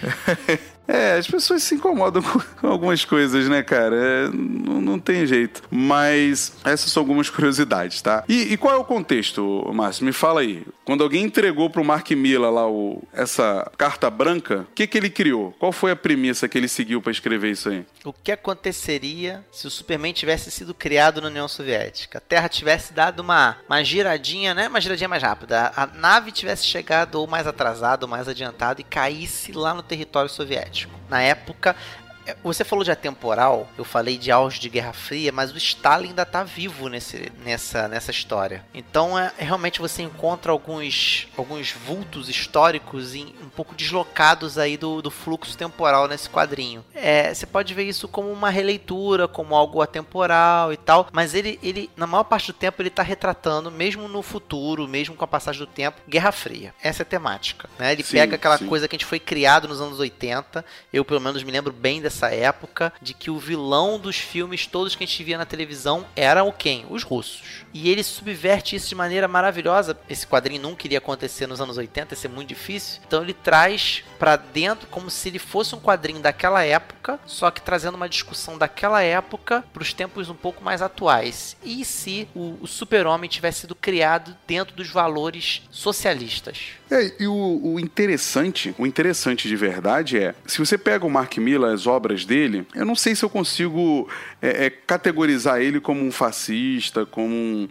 [LAUGHS] É, as pessoas se incomodam [LAUGHS] com algumas coisas, né, cara? É, não, não tem jeito. Mas essas são algumas curiosidades, tá? E, e qual é o contexto, Márcio? Me fala aí. Quando alguém entregou pro Mark Miller lá o, essa carta branca, o que, que ele criou? Qual foi a premissa que ele seguiu pra escrever isso aí? O que aconteceria se o Superman tivesse sido criado na União Soviética? A Terra tivesse dado uma, uma giradinha, né? Uma giradinha mais rápida. A nave tivesse chegado ou mais atrasado ou mais adiantado e caísse lá no território soviético. Na época, você falou de atemporal, eu falei de auge de Guerra Fria, mas o Stalin ainda tá vivo nesse, nessa, nessa história. Então, é, realmente você encontra alguns, alguns vultos históricos em- um pouco deslocados aí do, do fluxo temporal nesse quadrinho. É, você pode ver isso como uma releitura, como algo atemporal e tal, mas ele, ele na maior parte do tempo, ele tá retratando, mesmo no futuro, mesmo com a passagem do tempo, Guerra Fria. Essa é a temática. Né? Ele Sim, pega aquela sim. coisa que a gente foi criado nos anos 80, eu pelo menos me lembro bem dessa época, de que o vilão dos filmes todos que a gente via na televisão eram quem? Os russos. E ele subverte isso de maneira maravilhosa. Esse quadrinho nunca iria acontecer nos anos 80, ia ser muito difícil. Então ele traz pra dentro como se ele fosse um quadrinho daquela época, só que trazendo uma discussão daquela época pros tempos um pouco mais atuais. E se o, o super-homem tivesse sido criado dentro dos valores socialistas? É, e o, o interessante, o interessante de verdade é, se você pega o Mark Miller, as obras dele, eu não sei se eu consigo é, é, categorizar ele como um fascista, como um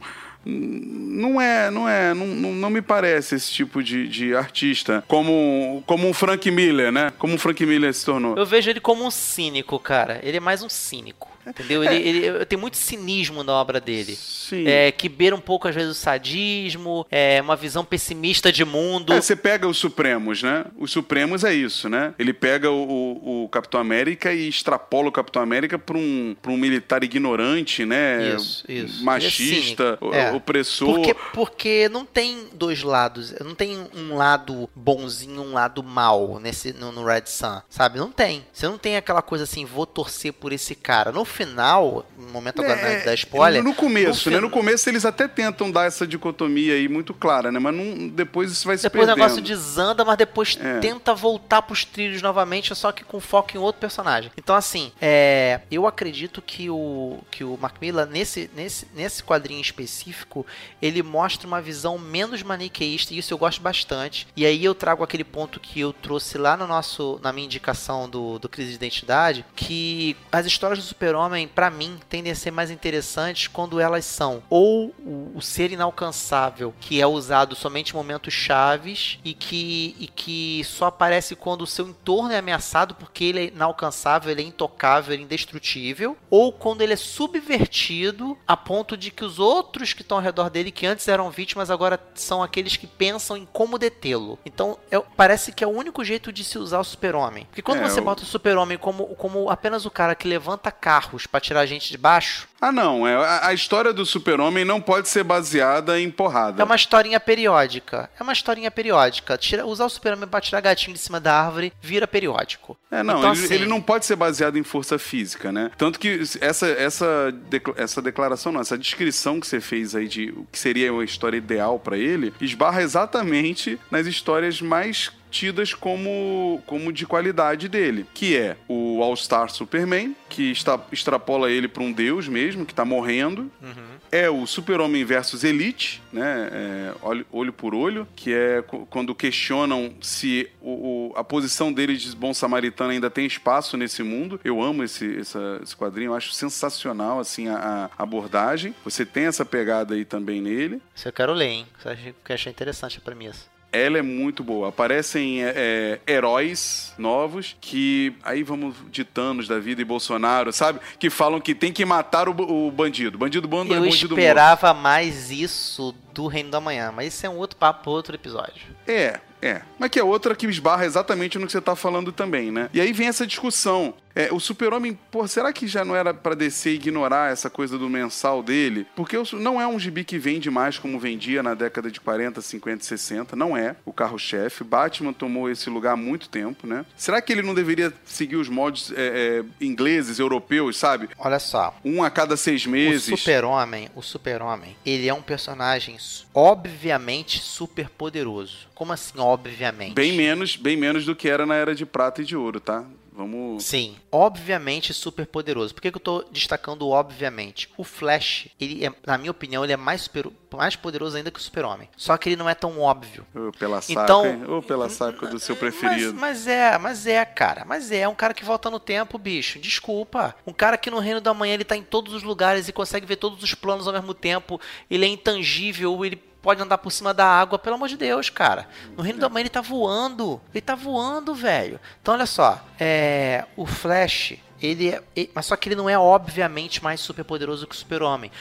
não é, não é, não, não, não me parece esse tipo de, de artista como, como um Frank Miller, né? Como um Frank Miller se tornou. Eu vejo ele como um cínico, cara. Ele é mais um cínico. Entendeu? Ele, ele- tem muito cinismo na obra dele. Sim. É, que beira um pouco, às vezes, o sadismo, é, uma visão pessimista de mundo. É, você pega os Supremos, né? Os Supremos é isso, né? Ele pega o, o- o Capitão América e extrapola o Capitão América para um, pra um militar ignorante, né? Isso, isso. Machista, é. É. opressor. Porque, porque não tem dois lados. Não tem um lado bonzinho um lado mal nesse, no, no Red Sun, sabe? Não tem. Você não tem aquela coisa assim, vou torcer por esse cara. No final, no momento agora é, da spoiler. No começo, no né? No começo eles até tentam dar essa dicotomia aí muito clara, né? Mas não, depois isso vai se Depois perdendo. o negócio desanda, mas depois é. tenta voltar pros trilhos novamente, só que com foco em outro personagem. Então, assim, é, eu acredito que o, que o Mark Miller, nesse, nesse, nesse quadrinho específico, ele mostra uma visão menos maniqueísta, e isso eu gosto bastante. E aí eu trago aquele ponto que eu trouxe lá no nosso, na minha indicação do, do Crise de Identidade, que as histórias do Super-Homem, para mim, tendem a ser mais interessantes quando elas são ou o, ser inalcançável, que é usado somente em momentos chaves e que, e que só aparece quando o seu entorno é ameaçado porque ele é inalcançável, ele é intocável, ele é indestrutível, ou quando ele é subvertido a ponto de que os outros que estão ao redor dele, que antes eram vítimas, agora são aqueles que pensam em como detê-lo. Então, é, parece que é o único jeito de se usar o super-homem. Porque quando é, você eu... bota o super-homem como, como apenas o cara que levanta carros para tirar a gente de baixo, ah, não. É, a, a história do super-homem não pode ser baseada em porrada. É uma historinha periódica. É uma historinha periódica. Tira, usar o super-homem pra tirar gatinho de cima da árvore vira periódico. É, não. Então, ele, assim... ele, não pode ser baseado em força física, né? Tanto que essa, essa, essa declaração, não, essa descrição que você fez aí de o que seria uma história ideal para ele, esbarra exatamente nas histórias mais tidas como, como de qualidade dele, que é o All-Star Superman, que está, extrapola ele para um deus mesmo, que está morrendo. Uhum. É o Super-Homem versus Elite, né? É, olho, olho, por olho, que é quando questionam se o, o, a posição dele de bom samaritano ainda tem espaço nesse mundo. Eu amo esse, essa, esse quadrinho, eu acho sensacional assim a, a, abordagem. Você tem essa pegada aí também nele. Isso eu quero ler, hein? Você acha interessante a premissa ela é muito boa. Aparecem é, é, heróis novos que aí vamos de Thanos da vida e Bolsonaro, sabe? Que falam que tem que matar o, o bandido. Bandido bom é bandido Eu esperava mais isso do Reino da Manhã, mas isso é um outro papo, outro episódio. É, é. Mas que é outra que esbarra exatamente no que você tá falando também, né? E aí vem essa discussão. É, o super-homem, pô, será que já não era para descer e ignorar essa coisa do mensal dele? Porque não é um gibi que vende mais como vendia na década de 40, 50 60. Não é o carro-chefe. Batman tomou esse lugar há muito tempo, né? Será que ele não deveria seguir os modos é, é, ingleses, europeus, sabe? Olha só. Um a cada seis meses. O super-homem, o super-homem, ele é um personagem obviamente super poderoso. Como assim, obviamente? Bem menos, bem menos do que era na era de prata e de ouro, tá? Vamos. Sim, obviamente super poderoso. Por que, que eu tô destacando obviamente? O Flash, ele é, na minha opinião, ele é mais, super, mais poderoso ainda que o Super-Homem. Só que ele não é tão óbvio. Ou pela saca, então, ou pela saca do seu preferido. Mas, mas, é, mas é, cara. Mas é, é um cara que volta no tempo, bicho. Desculpa. Um cara que no Reino da Manhã ele tá em todos os lugares e consegue ver todos os planos ao mesmo tempo. Ele é intangível, ele pode andar por cima da água, pelo amor de Deus, cara. No Reino da Mãe ele tá voando. Ele tá voando, velho. Então, olha só. É, o Flash, ele é, mas só que ele não é obviamente mais super poderoso que o Super-Homem.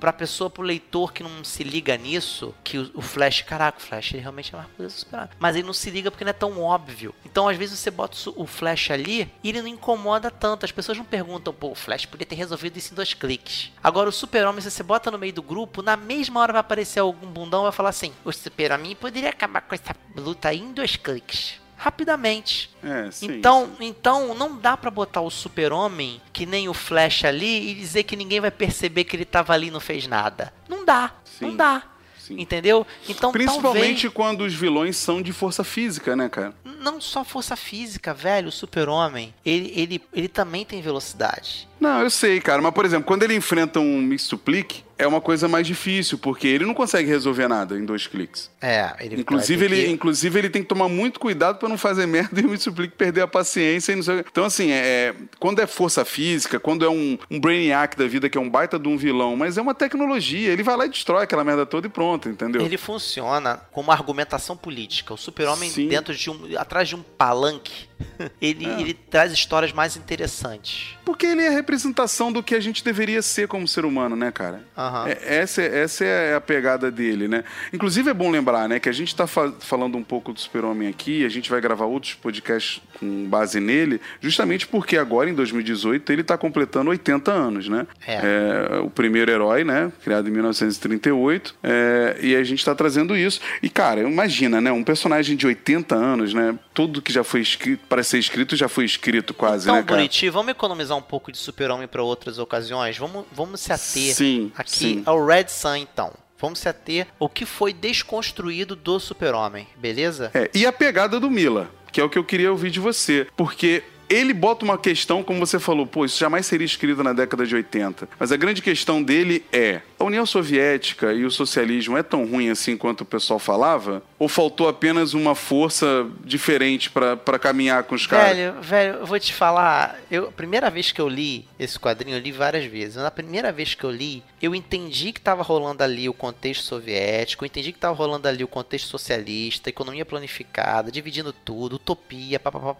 Pra pessoa, pro leitor que não se liga nisso, que o, o Flash, caraca, o Flash ele realmente é mais poderoso que o Super-Homem. Mas ele não se liga porque não é tão óbvio. Então, às vezes, você bota o Flash ali e ele não incomoda tanto. As pessoas não perguntam, pô, o Flash podia ter resolvido isso em dois cliques. Agora, o Super-Homem, se você bota no meio do grupo, na mesma hora vai aparecer algum bundão e vai falar assim: o Super-Homem poderia acabar com essa luta aí em dois cliques rapidamente. É, sim, então, sim. então não dá para botar o Super-Homem que nem o Flash ali e dizer que ninguém vai perceber que ele tava ali e não fez nada. Não dá. Sim. Não dá. Entendeu? Então, Principalmente talvez... quando os vilões são de força física, né, cara? Não só força física, velho. O super-homem, ele, ele, ele também tem velocidade. Não, eu sei, cara. Mas, por exemplo, quando ele enfrenta um Mixuplique, é uma coisa mais difícil, porque ele não consegue resolver nada em dois cliques. É, ele inclusive ele, que... inclusive ele tem que tomar muito cuidado para não fazer [LAUGHS] merda e o Mixuplique perder a paciência e não sei. Então assim, é, é, quando é força física, quando é um, um Brainiac da vida que é um baita de um vilão, mas é uma tecnologia, ele vai lá e destrói aquela merda toda e pronto, entendeu? Ele funciona como argumentação política. O Super-Homem dentro de um atrás de um palanque, [LAUGHS] ele, é. ele traz histórias mais interessantes. Porque ele é a representação do que a gente deveria ser como ser humano, né, cara? Uhum. É, essa, essa é a pegada dele, né? Inclusive é bom lembrar, né, que a gente está fa falando um pouco do Super-Homem aqui, a gente vai gravar outros podcasts com base nele, justamente porque agora, em 2018, ele está completando 80 anos, né? É. é. o primeiro herói, né? Criado em 1938. É, e a gente está trazendo isso. E, cara, imagina, né? Um personagem de 80 anos, né? Tudo que já foi escrito, para ser escrito, já foi escrito quase, então, né, cara? Buriti, vamos economizar um pouco de super-homem para outras ocasiões? Vamos, vamos se ater Sim, aqui sim. ao Red Sun, então. Vamos se ater ao que foi desconstruído do super-homem, beleza? É, e a pegada do Mila, que é o que eu queria ouvir de você. Porque ele bota uma questão, como você falou, pô, isso jamais seria escrito na década de 80. Mas a grande questão dele é: a União Soviética e o socialismo é tão ruim assim quanto o pessoal falava? Ou faltou apenas uma força diferente pra caminhar com os caras? Velho, velho, eu vou te falar. Eu, a primeira vez que eu li esse quadrinho, eu li várias vezes. Na primeira vez que eu li, eu entendi que tava rolando ali o contexto soviético, eu entendi que tava rolando ali o contexto socialista, economia planificada, dividindo tudo, utopia, papapá,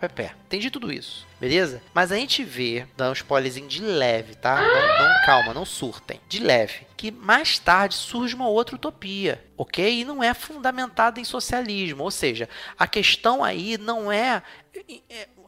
Entendi tudo isso, beleza? Mas a gente vê, dá um spoilerzinho de leve, tá? Não, não- calma, não surtem. De leve. Que mais tarde surge uma outra utopia, ok? E não é fundamentada em socialismo. Ou seja, a questão aí não é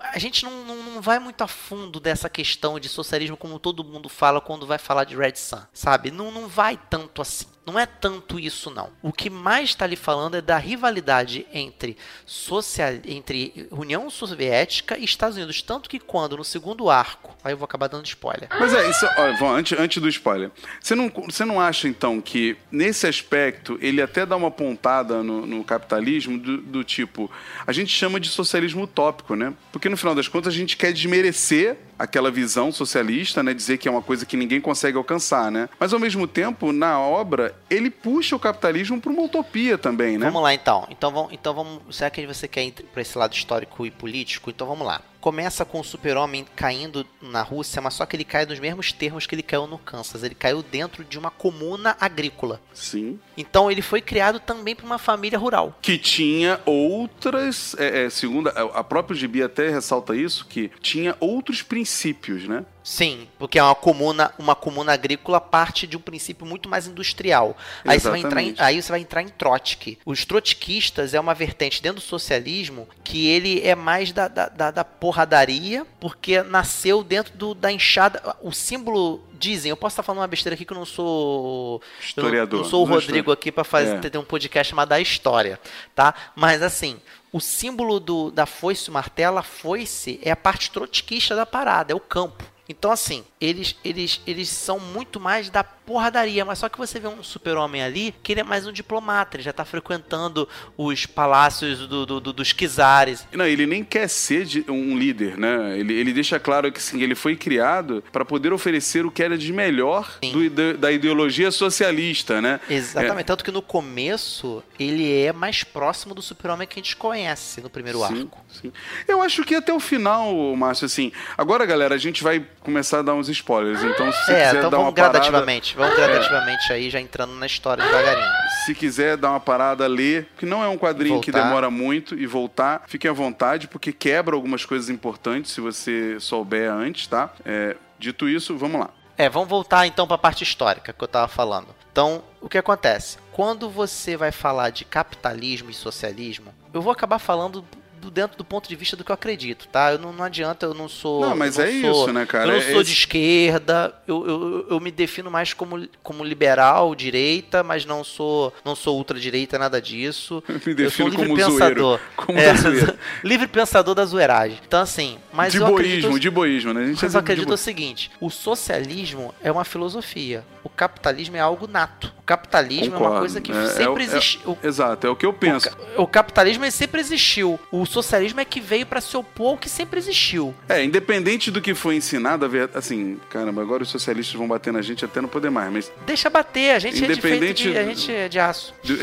a gente não, não, não vai muito a fundo dessa questão de socialismo como todo mundo fala quando vai falar de Red Sun, sabe? Não, não vai tanto assim. Não é tanto isso, não. O que mais está ali falando é da rivalidade entre, social, entre União Soviética e Estados Unidos. Tanto que quando, no segundo arco, aí eu vou acabar dando spoiler. Mas é, isso, olha, Vão, antes, antes do spoiler. Você não, você não acha, então, que nesse aspecto ele até dá uma pontada no, no capitalismo do, do tipo. A gente chama de socialismo utópico, né? Porque no final das contas a gente quer desmerecer aquela visão socialista, né? Dizer que é uma coisa que ninguém consegue alcançar, né? Mas ao mesmo tempo, na obra, ele puxa o capitalismo para uma utopia também, né? Vamos lá então. Então vamos, então vamos. Será que você quer ir para esse lado histórico e político? Então vamos lá. Começa com o super-homem caindo na Rússia, mas só que ele cai nos mesmos termos que ele caiu no Kansas. Ele caiu dentro de uma comuna agrícola. Sim. Então ele foi criado também por uma família rural. Que tinha outras. É, é, segundo a a própria Gibi até ressalta isso, que tinha outros princípios, né? Sim, porque é uma comuna, uma comuna agrícola parte de um princípio muito mais industrial. Aí você, vai entrar em, aí você vai entrar em Trotsky. Os trotskistas é uma vertente dentro do socialismo que ele é mais da, da, da, da porradaria, porque nasceu dentro do, da enxada. O símbolo. Dizem, eu posso estar falando uma besteira aqui que eu não sou. eu não- Historiador. sou o Rodrigo aqui para fazer É. ter um podcast chamado Da História, tá? Mas assim, o símbolo do, da foice o martelo, a foice é a parte trotskista da parada, é o campo. Então, assim, eles, eles, eles são muito mais da porradaria, mas só que você vê um super-homem ali que ele é mais um diplomata, ele já tá frequentando os palácios do, do- do- dos czares. Não, ele nem quer ser um líder, né? Ele, ele deixa claro que sim, ele foi criado para poder oferecer o que era de melhor do da ideologia socialista, né? Exatamente, tanto que no começo ele é mais próximo do super-homem que a gente conhece no primeiro Sim, arco. sim. Eu acho que até o final, Márcio, assim. Agora, galera, a gente vai começar a dar uns spoilers. Então, se você É, quiser então dar vamos uma parada, gradativamente, vamos gradativamente aí, já entrando na história devagarinho. se quiser dar uma parada, ler, que não é um quadrinho que Voltar. demora muito e voltar, fiquem à vontade, porque quebra algumas coisas importantes se você souber antes, tá? É, dito isso, vamos lá. É, vamos voltar então para a parte histórica que eu tava falando. Então, o que acontece? Quando você vai falar de capitalismo e socialismo, eu vou acabar falando do- dentro do ponto de vista do que eu acredito, tá? Eu não, não adianta, eu não sou. Não, mas eu é sou- isso, né, cara? Eu não É sou esse- de esquerda, eu, eu, eu me defino mais como, como liberal, direita, mas não sou não sou ultradireita, nada disso. [LAUGHS] Me eu sou um defino livre como pensador. zoeiro. Como É, [LAUGHS] livre pensador da zoeiragem. Então, assim, mas de eu acredito boísmo, de boísmo, né? A gente mas é eu acredito o seguinte: o socialismo é uma filosofia, o capitalismo é algo nato. O capitalismo é uma Concordo. coisa que É- é sempre o- é- existiu. Exato, é o que eu penso. O capitalismo ele sempre existiu. O socialismo é que veio para se opor ao que sempre existiu. É, independente do que foi ensinado, assim, caramba, agora os socialistas vão bater na gente até não poder mais, mas Deixa bater, a gente é de Independente a gente é de aço. [LAUGHS] do-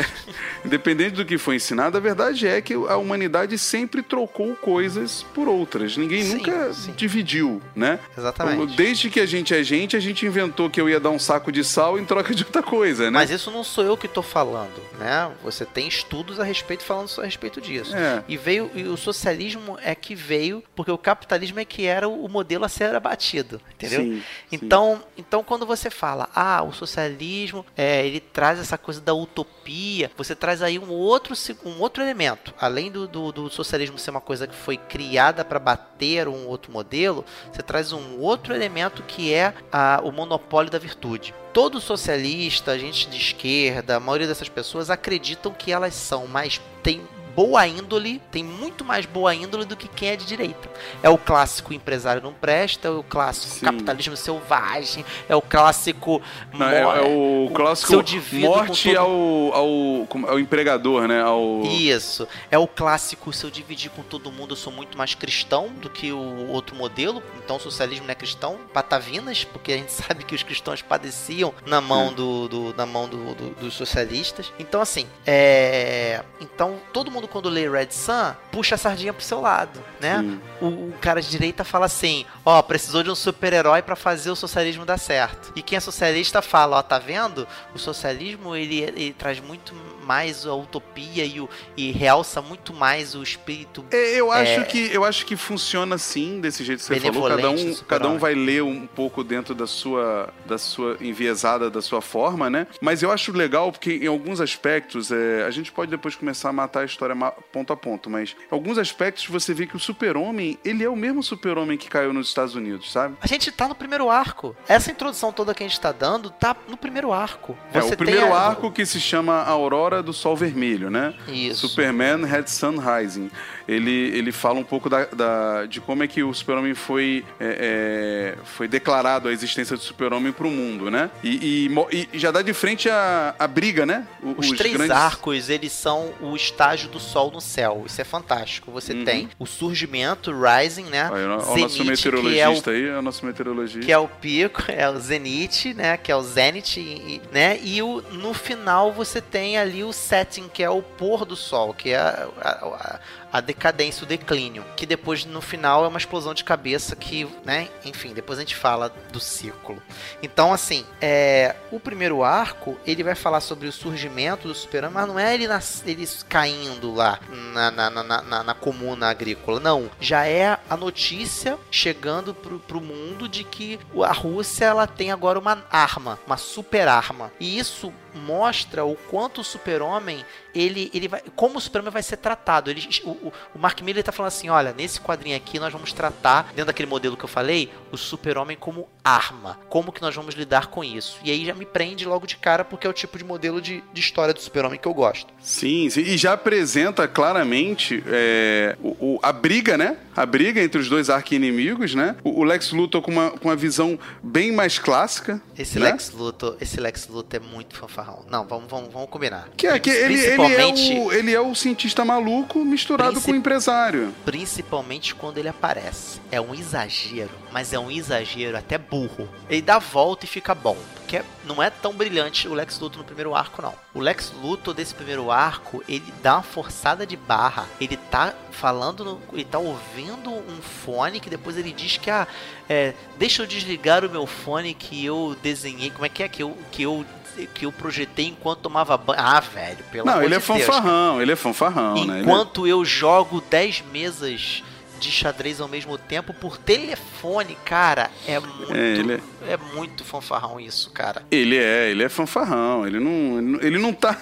independente do que foi ensinado, a verdade é que a humanidade sempre trocou coisas por outras. Ninguém Sim, nunca sim. dividiu, né? Exatamente. Desde que a gente é gente, a gente inventou que eu ia dar um saco de sal em troca de outra coisa, né? Mas isso não sou eu que tô falando, né? Você tem estudos a respeito falando a respeito disso. É. E veio e o socialismo é que veio porque o capitalismo é que era o modelo a ser abatido, entendeu? Sim, sim. Então, então quando você fala, ah, o socialismo, é, ele traz essa coisa da utopia, você traz aí um outro um outro elemento, além do, do, do socialismo ser uma coisa que foi criada para bater um outro modelo, você traz um outro elemento que é a, o monopólio da virtude. Todo socialista, gente de esquerda, a maioria dessas pessoas acreditam que elas são mais têm boa índole, tem muito mais boa índole do que quem é de direita. É o clássico empresário não presta, é o clássico Sim. capitalismo selvagem, é o clássico. Não, é, é o clássico morte todo- ao, ao, ao empregador, né? Ao... Isso. É o clássico, se eu dividir com todo mundo, eu sou muito mais cristão do que o outro modelo. Então o socialismo não é cristão. Patavinas, porque a gente [LAUGHS] sabe que os cristãos padeciam na mão, do, do- na mão do- do- dos socialistas. Então, assim, é. Então, todo mundo quando lê Red Sun, puxa a sardinha pro seu lado, né? Sim. o, o cara de direita fala assim: ó, precisou de um super-herói pra fazer o socialismo dar certo. E quem é socialista fala: ó, tá vendo? O socialismo ele, ele traz muito mais a utopia e, o, e realça muito mais o espírito. É, eu acho É. que eu acho que funciona assim, desse jeito que você falou. Cada um, cada um vai ler um pouco dentro da sua, da sua enviesada, da sua forma, né? Mas eu acho legal porque em alguns aspectos, é, a gente pode depois começar a matar a história ponto a ponto, mas em alguns aspectos você vê que o super-homem, ele é o mesmo super-homem que caiu nos Estados Unidos, sabe? A gente tá no primeiro arco. Essa introdução toda que a gente tá dando tá no primeiro arco. É, Você o primeiro a- arco que se chama Aurora do Sol Vermelho, né? Isso. Superman Had Sun Rising. Ele, ele fala um pouco da, da- de como é que o super-homem foi, é, é, foi declarado a existência do super-homem pro mundo, né? E, e e já dá de frente a, a briga, né? O- Os, três grandes- arcos, eles são o estágio do sol no céu. Isso é fantástico. Você Uhum. tem o surgimento, Rising, né? Olha, Olha o nosso Zenith, que é o meteorologista aí, é o nosso meteorologista. que é o pico, [LAUGHS] é o zenith, né, que é o zenith, e- né, e o, no final você tem ali o setting, que é o pôr do sol, que é a, a- a- a decadência, o declínio, que depois no final é uma explosão de cabeça que, né, enfim, depois a gente fala do círculo. Então, assim, é, o primeiro arco, ele vai falar sobre o surgimento do super mas não é ele, nas, ele caindo lá na, na, na, na, na comuna agrícola, não. Já é a notícia chegando pro, pro mundo de que a Rússia ela tem agora uma arma, uma super arma. E isso mostra o quanto o super-homem ele, ele vai. Como o super-homem vai ser tratado. Ele, o, o- Mark Miller tá falando assim: olha, nesse quadrinho aqui nós vamos tratar, dentro daquele modelo que eu falei, o super-homem como arma. Como que nós vamos lidar com isso? E aí já me prende logo de cara, porque é o tipo de modelo de, de história do super-homem que eu gosto. Sim, sim, e já apresenta claramente é, o, o- a briga, né? A briga entre os dois arqui-inimigos, né? O, o Lex Luthor com uma, com uma visão bem mais clássica. Esse né? Lex Luthor, esse Lex Luthor é muito fanfarrão. Não, vamos, vamos, vamos combinar. Que é, que ele, ele, Principalmente- é o, ele é o cientista maluco misturado Princip- com o empresário. Principalmente quando ele aparece. É um exagero, mas é um exagero até burro. Ele dá a volta e fica bom. Porque não é tão brilhante o Lex Luthor no primeiro arco, não. O Lex Luthor desse primeiro arco, ele dá uma forçada de barra. Ele tá falando, no- ele tá ouvindo um fone que depois ele diz que, ah, é, deixa eu desligar o meu fone que eu desenhei. Como é que é? Que eu, que eu, que eu projetei enquanto tomava banho. Ah, velho, pelo Não, amor ele é de Deus, fanfarrão, ele é fanfarrão, né? É- Enquanto eu jogo 10 mesas de xadrez ao mesmo tempo por telefone, cara, é muito, É, ele é... muito fanfarrão isso, cara. Ele é, ele é fanfarrão. Ele não, ele não- ele não tá.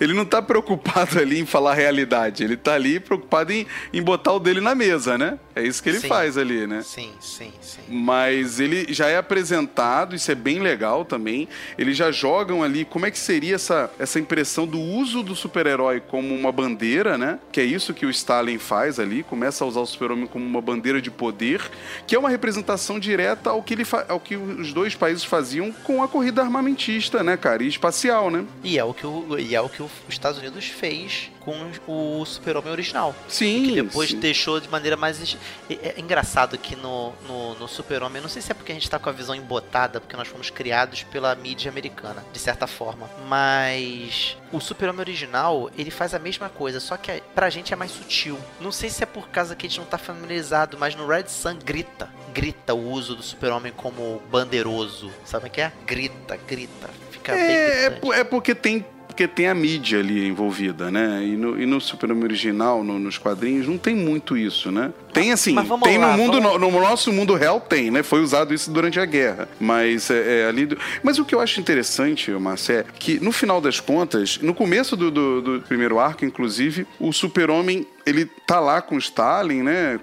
Ele não tá preocupado [LAUGHS] ali em falar a realidade. Ele tá ali preocupado em, em botar o dele na mesa, né? É isso que ele Sim. faz ali, né? Sim, sim, sim. Mas ele já é apresentado, isso é bem legal também. Eles já jogam ali como é que seria essa, essa impressão do uso do super-herói como uma bandeira, né? Que é isso que o Stalin faz ali, começa a usar o super-homem como uma bandeira de poder, que é uma representação direta ao que, ele ao que os dois países faziam com a corrida armamentista, né, cara? E espacial, né? E é o que o, e é o que os Estados Unidos fez com o Super-Homem original. Sim. que depois sim. deixou de maneira mais. É, é engraçado que no, no, no Super-Homem, não sei se é porque a gente tá com a visão embotada, porque nós fomos criados pela mídia americana, de certa forma. Mas o Super-Homem original, ele faz a mesma coisa, só que pra gente é mais sutil. Não sei se é por causa que a gente não tá familiarizado, mas no Red Sun grita. Grita o uso do Super-Homem como bandeiroso. Sabe o que é? Grita, grita. Fica bem É, é, é porque tem porque tem a mídia ali envolvida, né? E no, e no Super-Homem original, no- nos quadrinhos, não tem muito isso, né? Tem assim, tem lá, no mundo, no, no nosso mundo real tem, né? Foi usado isso durante a guerra, mas é, é ali. do- Mas o que eu acho interessante, Márcio, é que no final das contas, no começo do, do- do primeiro arco, inclusive, o Super-Homem ele tá lá com o Stalin, né?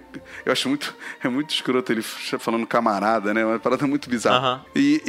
Eu acho muito. É muito escroto ele falando camarada, né? Uma parada muito bizarra. Aham. E,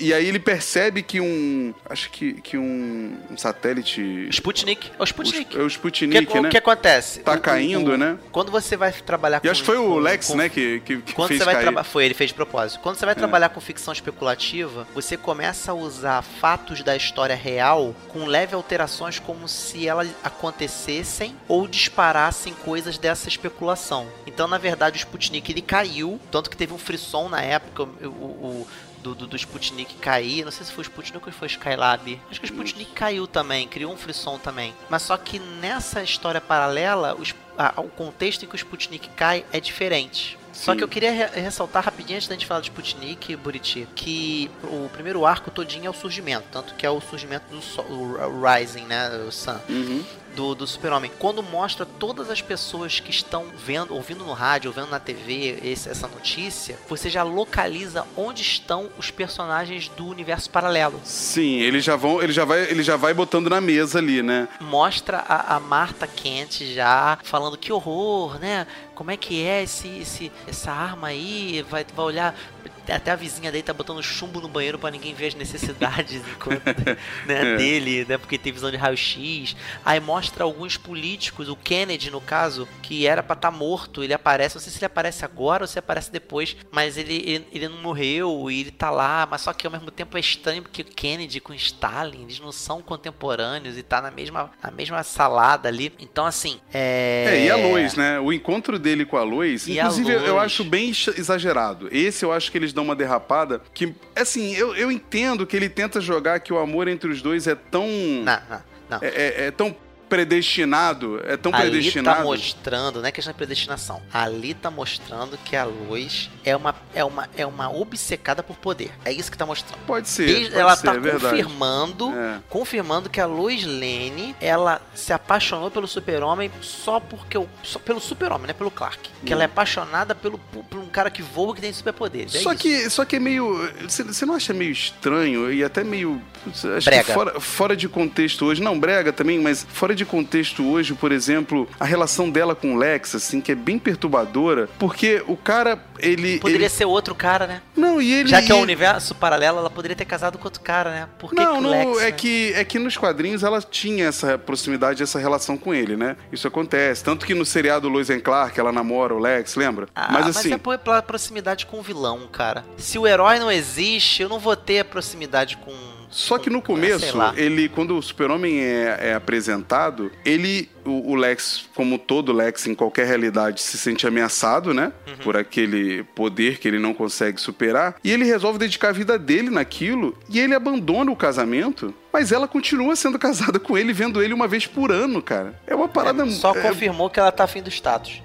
e, e aí ele percebe que um. Acho que, que um, um satélite. Sputnik. É o Sputnik. É o O Sputnik, que, o né? que acontece? Tá O- o- caindo, o- né? Quando você vai trabalhar com. E acho que foi o Lex, com- né, que, que, que Quando fez você vai cair. É. Foi, ele fez de propósito. Quando você vai trabalhar com ficção especulativa, você começa a usar fatos da história real com leve alterações como se elas acontecessem ou disparassem coisas dessa especulação. Então, na verdade, o Sputnik ele caiu, tanto que teve um frisson na época, o. o- do, do, do Sputnik cair, não sei se foi o Sputnik ou foi o Skylab. Acho que o Sputnik caiu também, criou um frisson também. Mas só que nessa história paralela, os- a- o contexto em que o Sputnik cai é diferente. Só Sim. que eu queria re- ressaltar rapidinho antes da gente falar de Sputnik, Buriti, que o primeiro arco todinho é o surgimento, tanto que é o surgimento do sol, o Rising, né, o Sun, Uhum. Do, do Super-Homem. Quando mostra todas as pessoas que estão vendo, ouvindo no rádio, ouvindo na TV esse- essa notícia, você já localiza onde estão os personagens do universo paralelo. Sim, ele já, vão, ele, já vai, ele já vai botando na mesa ali, né? mostra a, a Marta Kent já falando que horror, né? Como é que é esse, esse essa arma aí? Vai, vai olhar. Até a vizinha dele tá botando chumbo no banheiro pra ninguém ver as necessidades enquanto, [LAUGHS] né, É. dele, né? Porque tem visão de raio-x. Aí mostra alguns políticos, o Kennedy, no caso, que era pra estar morto. Ele aparece, não sei se ele aparece agora ou se aparece depois, mas ele, ele, ele não morreu e ele tá lá, mas só que ao mesmo tempo é estranho porque o Kennedy com Stalin, eles não são contemporâneos e tá na mesma, na mesma salada ali. Então, assim, é. É, e a Lois, né? O encontro dele com a Lois, E a inclusive eu Lois. acho bem ex- exagerado. Esse eu acho que eles dão uma derrapada que, assim, eu, eu entendo que ele tenta jogar que o amor entre os dois é tão. Não, não. É, é- é tão predestinado, é tão Ali predestinado. tá mostrando, não é questão de predestinação. Ali tá mostrando que a Lois é uma, é uma, é uma obcecada por poder. É isso que tá mostrando. Pode ser. Desde- pode ela ser, tá é confirmando, É. confirmando que a Lois Lane, ela se apaixonou pelo Super-Homem só porque o só pelo Super-Homem, não é pelo Clark. Que ela é apaixonada pelo por, um cara que voa que tem superpoderes. É Só isso. que, só que é meio. Você não acha meio estranho e até meio. Acho Brega. que fora, fora de contexto hoje. Não, brega também, mas fora de contexto hoje, por exemplo, a relação dela com o Lex, assim, que é bem perturbadora. Porque o cara, ele. Poderia ele- ser outro cara, né? Não, e ele. Já que é um universo paralelo, ela poderia ter casado com outro cara, né? Por que, não, que o não, Lex, é né? que é que nos quadrinhos ela tinha essa proximidade, essa relação com ele, né? Isso acontece, tanto que no seriado Lois and Clark ela namora o Lex, lembra? Ah, mas mas, assim, é por- pela proximidade com o vilão, cara. Se o herói não existe, eu não vou ter a proximidade com. Só que no com- começo, lá. ele, quando o Super-Homem é, é apresentado, ele, o, o Lex, como todo Lex em qualquer realidade, se sente ameaçado, né? Uhum. Por aquele poder que ele não consegue superar. E ele resolve dedicar a vida dele naquilo e ele abandona o casamento. Mas ela continua sendo [LAUGHS] casada com ele, vendo ele uma vez por ano, cara. É uma parada. Só é- confirmou que ela tá afim do status.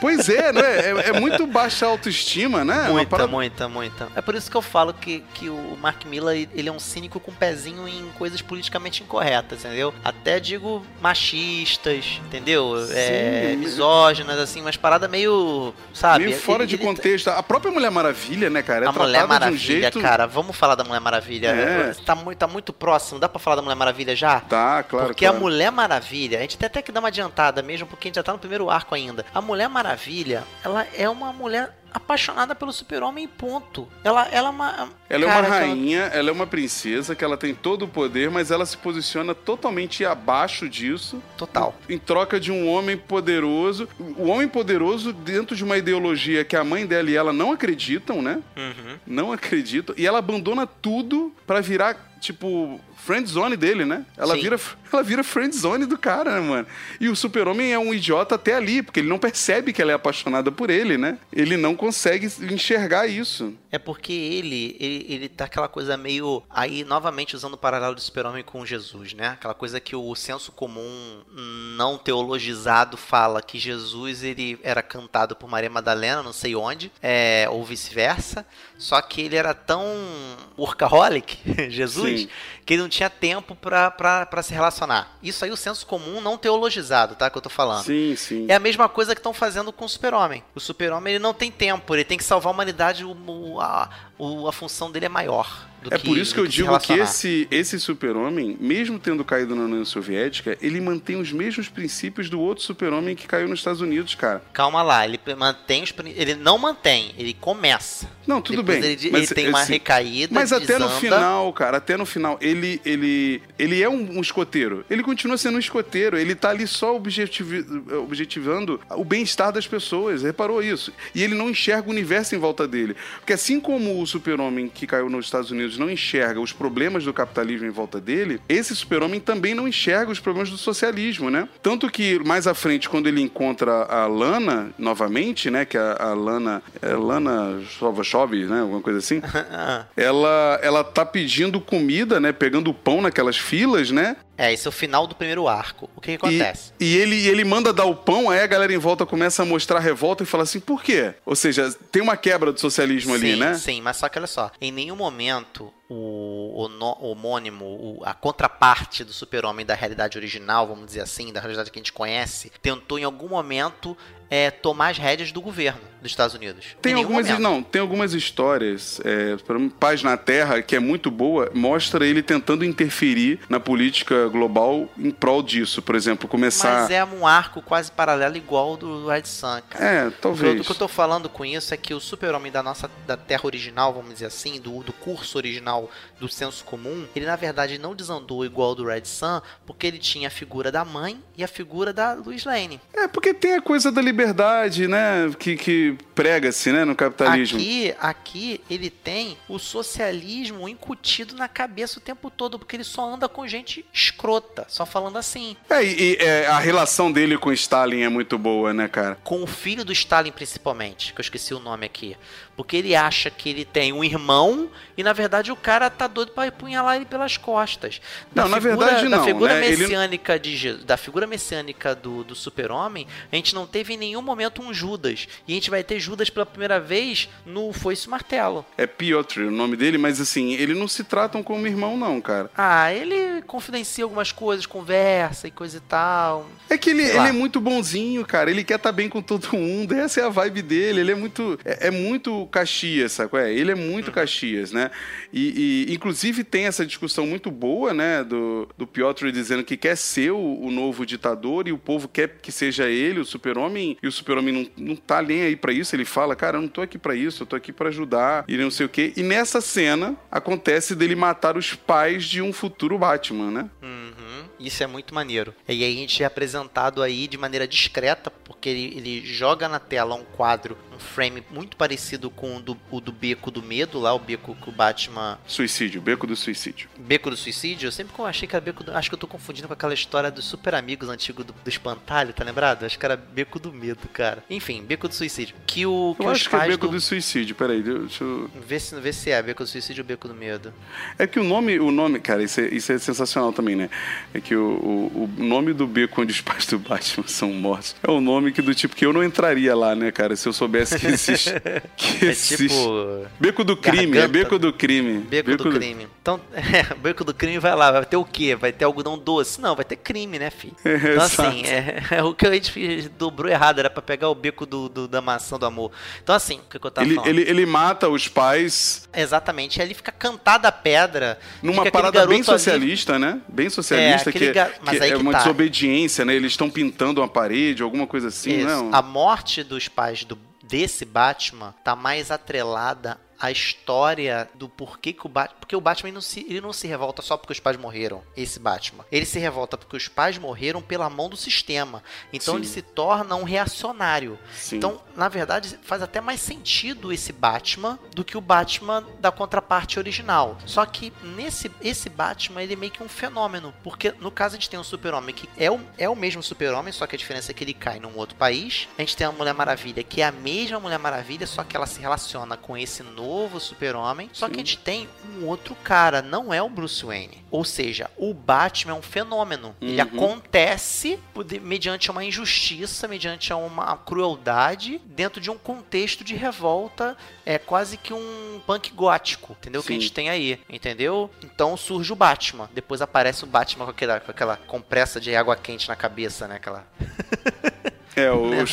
Pois é, né? É, é muito baixa autoestima, né? Uma Muita, muita, muita. É por isso que eu falo que, que o Mark Miller ele é um cínico com pezinho em coisas politicamente incorretas, entendeu? Até digo machistas, entendeu? É, misóginas, assim, umas paradas meio. Sabe? Meio fora Ele- de ele tá- contexto. A própria Mulher Maravilha, né, cara? É a Mulher de um Maravilha, jeito. cara, vamos falar da Mulher Maravilha. É. Tá, muito, tá muito próximo, dá pra falar da Mulher Maravilha já? Tá, claro. porque claro. a Mulher Maravilha, a gente tem até que dar uma adiantada mesmo, porque a gente já tá no primeiro arco ainda. A Mulher Maravilha, ela é uma mulher apaixonada pelo super-homem ponto. Ela, ela é uma... Ela é cara, uma que ela- rainha, ela é uma princesa, que ela tem todo o poder, mas ela se posiciona totalmente abaixo disso, Total. em troca de um homem poderoso. O homem poderoso dentro de uma ideologia que a mãe dela e ela não acreditam, né? Uhum. Não acreditam. E ela abandona tudo pra virar, tipo, friend zone dele, né? Ela Sim. vira, [LAUGHS] ela vira friend zone do cara, né, mano? E o super-homem é um idiota até ali, porque ele não percebe que ela é apaixonada por ele, né? Ele não consegue enxergar isso. É porque ele, ele, ele tá aquela coisa meio. Aí, novamente, usando o paralelo do super-homem com Jesus, né? Aquela coisa que o senso comum não teologizado fala que Jesus ele era cantado por Maria Madalena, não sei onde, é, ou vice-versa. Só que ele era tão workaholic, [LAUGHS] Jesus, Sim. Que ele não tinha tempo pra se relacionar. Isso aí, o senso comum não teologizado, tá? Que eu tô falando. Sim, sim. É a mesma coisa que estão fazendo com o Super-Homem. O Super-Homem ele não tem tempo, ele tem que salvar a humanidade o- a- o- a função dele é maior. Do É que, por isso que eu se digo que esse, esse super-homem, mesmo tendo caído na União Soviética, ele mantém os mesmos princípios do outro super-homem que caiu nos Estados Unidos, cara. Calma lá, ele mantém os. Ele não mantém, ele começa. Não, tudo Depois bem. Ele, mas, ele tem uma assim, recaída. Mas até no desanda. final, cara, até no final, ele, ele, ele é um, um escoteiro. Ele continua sendo um escoteiro. Ele tá ali só objetivi- objetivando o bem-estar das pessoas. Reparou isso? E ele não enxerga o universo em volta dele. Porque assim como o super-homem que caiu nos Estados Unidos não enxerga os problemas do capitalismo em volta dele, esse super-homem também não enxerga os problemas do socialismo, né? Tanto que mais à frente, quando ele encontra a Lana novamente, né? Que a, a Lana. É Lana Sovachov, né? Alguma coisa assim [LAUGHS] ela ela tá pedindo comida, né? Pegando pão naquelas filas, né? É, esse é o final do primeiro arco. O que, que E, acontece? e ele, ele manda dar o pão, aí a galera em volta começa a mostrar revolta e fala assim, por quê? Ou seja, tem uma quebra do socialismo ali, sim, né? Sim, mas só que olha só, em nenhum momento o, o homônimo, o- a contraparte do super-homem da realidade original, vamos dizer assim, da realidade que a gente conhece, tentou em algum momento é, tomar as rédeas do governo dos Estados Unidos. Tem algumas, momento. não, tem algumas histórias, é, Paz na Terra, que é muito boa, mostra ele tentando interferir na política global em prol disso. Por exemplo, começar... Mas é um arco quase paralelo igual ao do Red Sun, cara. É, talvez. O que eu tô falando com isso é que o super-homem da nossa da Terra original, vamos dizer assim, do, do curso original do senso comum, ele na verdade não desandou igual ao do Red Sun, porque ele tinha a figura da mãe e a figura da Lois Lane. É, porque tem a coisa da liberdade, né? Que, que prega-se, né? No capitalismo. Aqui, aqui ele tem o socialismo incutido na cabeça o tempo todo, porque ele só anda com gente escrota, só falando assim. É, e, e, é, a relação dele com Stalin é muito boa, né, cara? com o filho do Stalin principalmente, que eu esqueci o nome aqui. Porque ele acha que ele tem um irmão e na verdade o cara tá doido pra apunhalar ele pelas costas. Não, na verdade, Da não, figura né? Ele- messiânica de Je- da figura messiânica do, do Super-Homem, a gente não teve em nenhum momento um Judas. E a gente vai ter Judas pela primeira vez no Foice Martelo. É Piotr o nome dele, mas assim, eles não se tratam como irmão, não, cara. Ah, ele confidencia algumas coisas, conversa e coisa e tal. É que ele, ele é muito bonzinho, cara. Ele quer estar bem com todo mundo. Essa é a vibe dele. Ele é muito. É, é muito Caxias, sabe? É, ele é muito Caxias, né? E, e, inclusive tem essa discussão muito boa, né? Do, do Piotr dizendo que quer ser o, o novo ditador e o povo quer que seja ele, o super-homem. E o super-homem não, não tá nem aí pra isso. Ele fala, cara, eu não tô aqui pra isso, eu tô aqui pra ajudar e não sei o quê. E nessa cena acontece dele matar os pais de um futuro Batman, né? Uhum, Isso é muito maneiro. E aí a gente é apresentado aí de maneira discreta, porque ele, ele joga na tela um quadro, frame muito parecido com o do, o do Beco do Medo, lá o beco que o Batman... Suicídio, beco do suicídio. Beco do Suicídio? Eu sempre achei que era Beco do... Acho que eu tô confundindo com aquela história dos super amigos antigos do, do Espantalho, tá lembrado? Acho que era Beco do Medo, cara. Enfim, Beco do Suicídio. Que o que Eu acho que é beco do... do suicídio. Peraí, deixa eu... Vê se, vê se é Beco do Suicídio ou Beco do Medo. É que o nome, o nome, cara, isso é, isso é sensacional também, né? É que o, o, o nome do beco onde os pais do Batman [LAUGHS] são mortos é um nome que do tipo que eu não entraria lá, né, cara? Se eu soubesse que existe. Que É existe. tipo... Beco do crime, é Garganta. beco do crime. Beco, do crime. Então, [LAUGHS] é, beco do crime vai lá, vai ter o quê? Vai ter algodão doce? Não, vai ter crime, né, filho? [LAUGHS] É, Então, assim, exato. é, é o que a gente dobrou errado, era pra pegar o beco do, do- da maçã do amor. Então, assim, o que, que eu tava Ele, falando? ele, ele mata os pais Exatamente, ele fica cantada a pedra. numa parada bem garoto ali- socialista, né? Bem socialista, que, ga- é, mas que aí é que uma tá. desobediência, né? Eles estão pintando uma parede, alguma coisa assim, Isso. né? A morte dos pais do, desse Batman tá mais atrelada à história do porquê que o Batman. Porque o Batman não, se, ele não se revolta só porque os pais morreram, esse Batman. Ele se revolta porque os pais morreram pela mão do sistema. Então Sim. ele se torna um reacionário. Sim. Então, na verdade, faz até mais sentido esse Batman do que o Batman da contraparte original. Só que nesse esse Batman, ele é meio que um fenômeno. Porque no caso a gente tem um super-homem que é o, é o mesmo super-homem, só que a diferença é que ele cai num outro país. A gente tem a Mulher Maravilha, que é a mesma Mulher Maravilha, só que ela se relaciona com esse novo super-homem. Só que a gente tem um outro cara, não é o Bruce Wayne. Ou seja, o Batman é um fenômeno. Ele Uhum. acontece poder- mediante uma injustiça, mediante uma crueldade, dentro de um contexto de revolta, é quase que um punk gótico, entendeu? Que a Sim. gente tem aí, entendeu? Então surge o Batman. Depois aparece o Batman com aquela, com aquela compressa de água quente na cabeça, né? Aquela. É, o [LAUGHS] Né?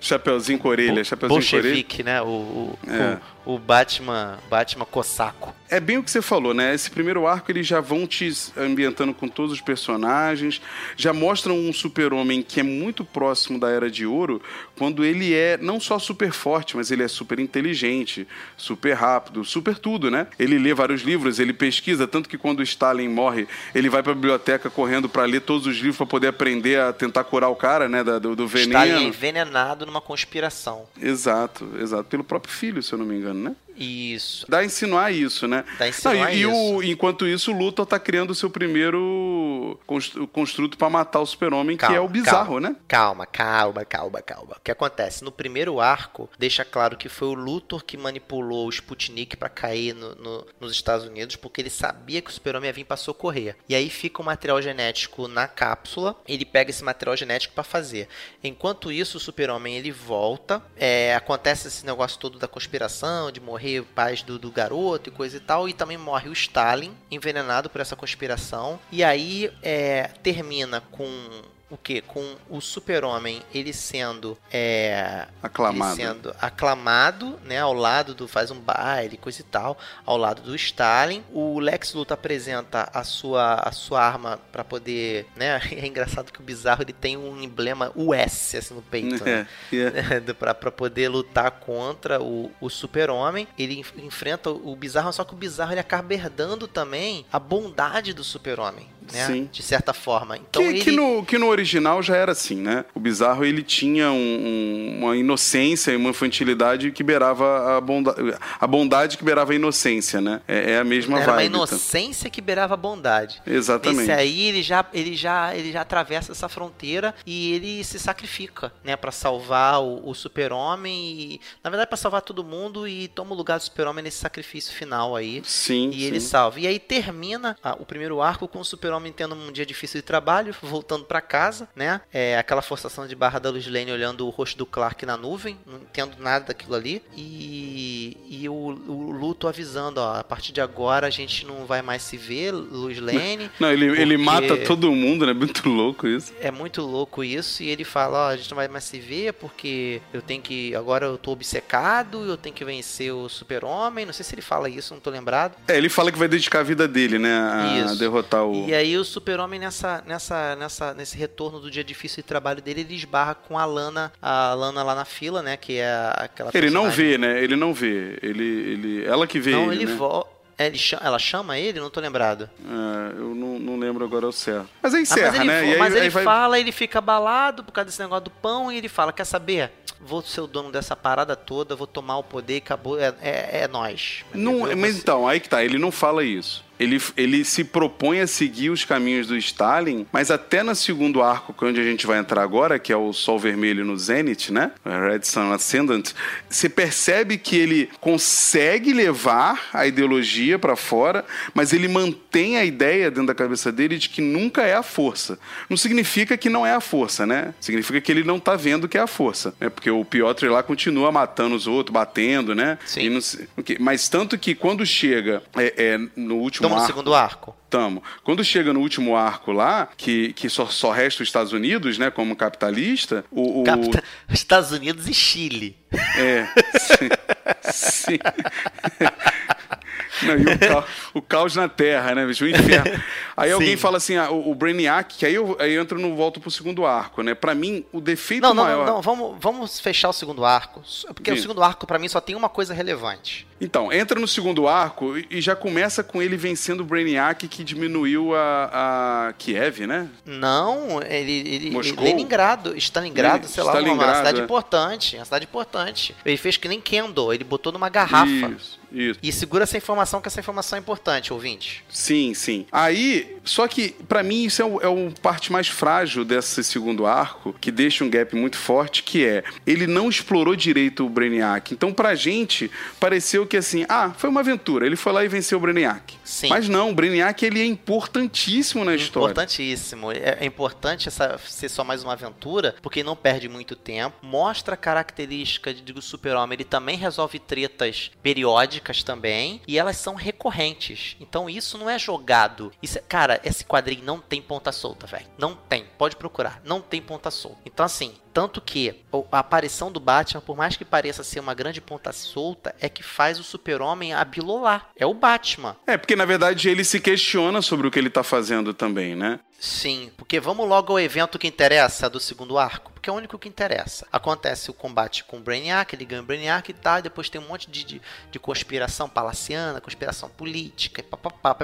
Cha- Chapeuzinho com orelha, chapeuzinho com orelha. Né? O, o, É. o, o Batman, Batman Cossaco. É bem o que você falou, né? Esse primeiro arco eles já vão te ambientando com todos os personagens, já mostram um super-homem que é muito próximo da Era de Ouro, quando ele é não só super forte, mas ele é super inteligente, super rápido, super tudo, né? Ele lê vários livros, ele pesquisa, tanto que quando o Stalin morre, ele vai pra biblioteca correndo pra ler todos os livros pra poder aprender a tentar curar o cara, né? do, do veneno. Stalin envenenado numa conspiração. Exato, exato. Pelo próprio filho, se eu não me engano, né? Isso. Dá a insinuar isso, né? Dá a insinuar Não, e, e isso. o, enquanto isso, o Luthor tá criando o seu primeiro constru- construto pra matar o super-homem, que é o bizarro, calma, né? Calma, calma, calma, calma. O que acontece? No primeiro arco, deixa claro que foi o Luthor que manipulou o Sputnik pra cair no- no- nos Estados Unidos, porque ele sabia que o super-homem ia vir pra socorrer. E aí fica o material genético na cápsula, ele pega esse material genético pra fazer. Enquanto isso, o super-homem ele volta, é, acontece esse negócio todo da conspiração, de morrer o pais do, do garoto e coisa e tal, e também morre o Stalin, envenenado por essa conspiração. E aí é, termina com o que? Com o super-homem ele sendo é, Aclamado. ele sendo aclamado, né, ao lado do faz um baile, coisa e tal, ao lado do Stalin. O Lex Luthor apresenta a sua a sua arma pra poder, né? [LAUGHS] É engraçado que o bizarro ele tem um emblema US assim no peito, né? [LAUGHS] É, é. [LAUGHS] pra, pra poder lutar contra o, o super-homem. Ele enf- enfrenta o bizarro, só que o bizarro ele acaba herdando também a bondade do super-homem, né? Sim. De certa forma. Então que, ele... que no, que no original já era assim, né? O Bizarro, ele tinha um- um- uma inocência e uma infantilidade que beirava a bondade, a bondade que beirava a inocência, né? É, é a mesma Era uma vibe. tá? inocência que beirava a bondade. Exatamente. Esse aí ele já, ele já, ele já atravessa essa fronteira e ele se sacrifica, né, para salvar o, o super-homem e, na verdade, para salvar todo mundo e toma o lugar do super-homem nesse sacrifício final aí. Sim, E ele sim. salva. E aí termina ah, o primeiro arco com o super-homem tendo um dia difícil de trabalho, voltando pra casa, né? É aquela forçação de barra da Luz Lane olhando o rosto do Clark na nuvem, não entendo nada daquilo ali. E, e o, o Luto avisando, ó, a partir de agora a gente não vai mais se ver, Luz Lane. Não, ele, ele porque- mata todo mundo, né? [LAUGHS] Muito louco isso. É muito louco isso, e ele fala, ó, a gente não vai mais se ver porque eu tenho que. Agora eu tô obcecado, eu tenho que vencer o super-homem. Não sei se ele fala isso, não tô lembrado. É, ele fala que vai dedicar a vida dele, né? A Isso. derrotar o. E aí o super-homem nessa, nessa, nessa, nesse retorno do dia difícil de trabalho dele, ele esbarra com a Lana, a Lana lá na fila, né? Que é aquela Ele não vê, né? Ele não vê. Ele, ele... Ela que vê Não, ele, ele né? volta. Ela chama ele? Não tô lembrado. É, eu não, não lembro agora o certo. Mas aí Ah, encerra, mas ele, né? E aí, mas ele aí vai... fala, ele fica abalado por causa desse negócio do pão e ele fala: Quer saber? Vou ser o dono dessa parada toda, vou tomar o poder e acabou. É, é, é nós. Não, mas então, aí que tá, ele não fala isso. Ele, ele se propõe a seguir os caminhos do Stalin, mas até no segundo arco, que é onde a gente vai entrar agora, que é o Sol Vermelho no Zenith, né? Red Sun Ascendant, você percebe que ele consegue levar a ideologia pra fora, mas ele mantém a ideia dentro da cabeça dele de que nunca é a força. Não significa que não é a força, né? Significa que ele não tá vendo que é a força, né? Porque o Piotr lá continua matando os outros, batendo, né? Sim. Não Mas tanto que quando chega é, é, no último Tamo no segundo arco. Tamo. Quando chega no último arco lá, que, que só, só resta os Estados Unidos, né, como capitalista, o. o- Capta- [LAUGHS] Estados Unidos e Chile. É. Sim. sim. Não, o, ca- o caos na Terra, né, bicho? O inferno. Aí [LAUGHS] alguém Sim. fala assim, ah, o, o Brainiac, que aí eu, aí eu entro no volto pro segundo arco, né? Pra mim, o defeito Não, não, maior. não, não, vamos, vamos fechar o segundo arco. Porque o Isso. segundo arco, pra mim, só tem uma coisa relevante. Então, entra no segundo arco e- já começa com ele vencendo o Brainiac que diminuiu a, a Kiev, né? Não, ele. ele Moscou? Leningrado, Stalingrado, sei lá, uma- uma Stalingrado, cidade é. importante. Uma cidade importante. Ele fez que nem Kendall, ele botou numa garrafa. Isso, isso. E segura essa informação, que essa informação é importante, ouvinte. Sim, sim. Aí, só que pra mim isso é o, é o parte mais frágil desse segundo arco, que deixa um gap muito forte, que é ele não explorou direito o Brainiac. Então, pra gente, pareceu que assim, ah, foi uma aventura. Ele foi lá e venceu o Brainiac. Sim. Mas não, o Brainiac ele é importantíssimo na história. Importantíssimo. É, é importante essa ser só mais uma aventura, porque não perde muito tempo. Mostra a característica do super-homem. Ele também resolve tretas periódicas também. E elas são recorrentes. Então isso não é jogado. Isso é- cara, esse quadrinho não tem ponta solta, velho. Não tem. Pode procurar. Não tem ponta solta. Então, assim, Tanto que a aparição do Batman, por mais que pareça ser uma grande ponta solta, é que faz o super-homem abilolar. É o Batman. É, porque na verdade ele se questiona sobre o que ele tá fazendo também, né? Sim, porque vamos logo ao evento que interessa do segundo arco, porque é o único que interessa. Acontece o combate com o Brainiac, ele ganha o Brainiac e tal, e depois tem um monte de, de, de conspiração palaciana, conspiração política, e papapá,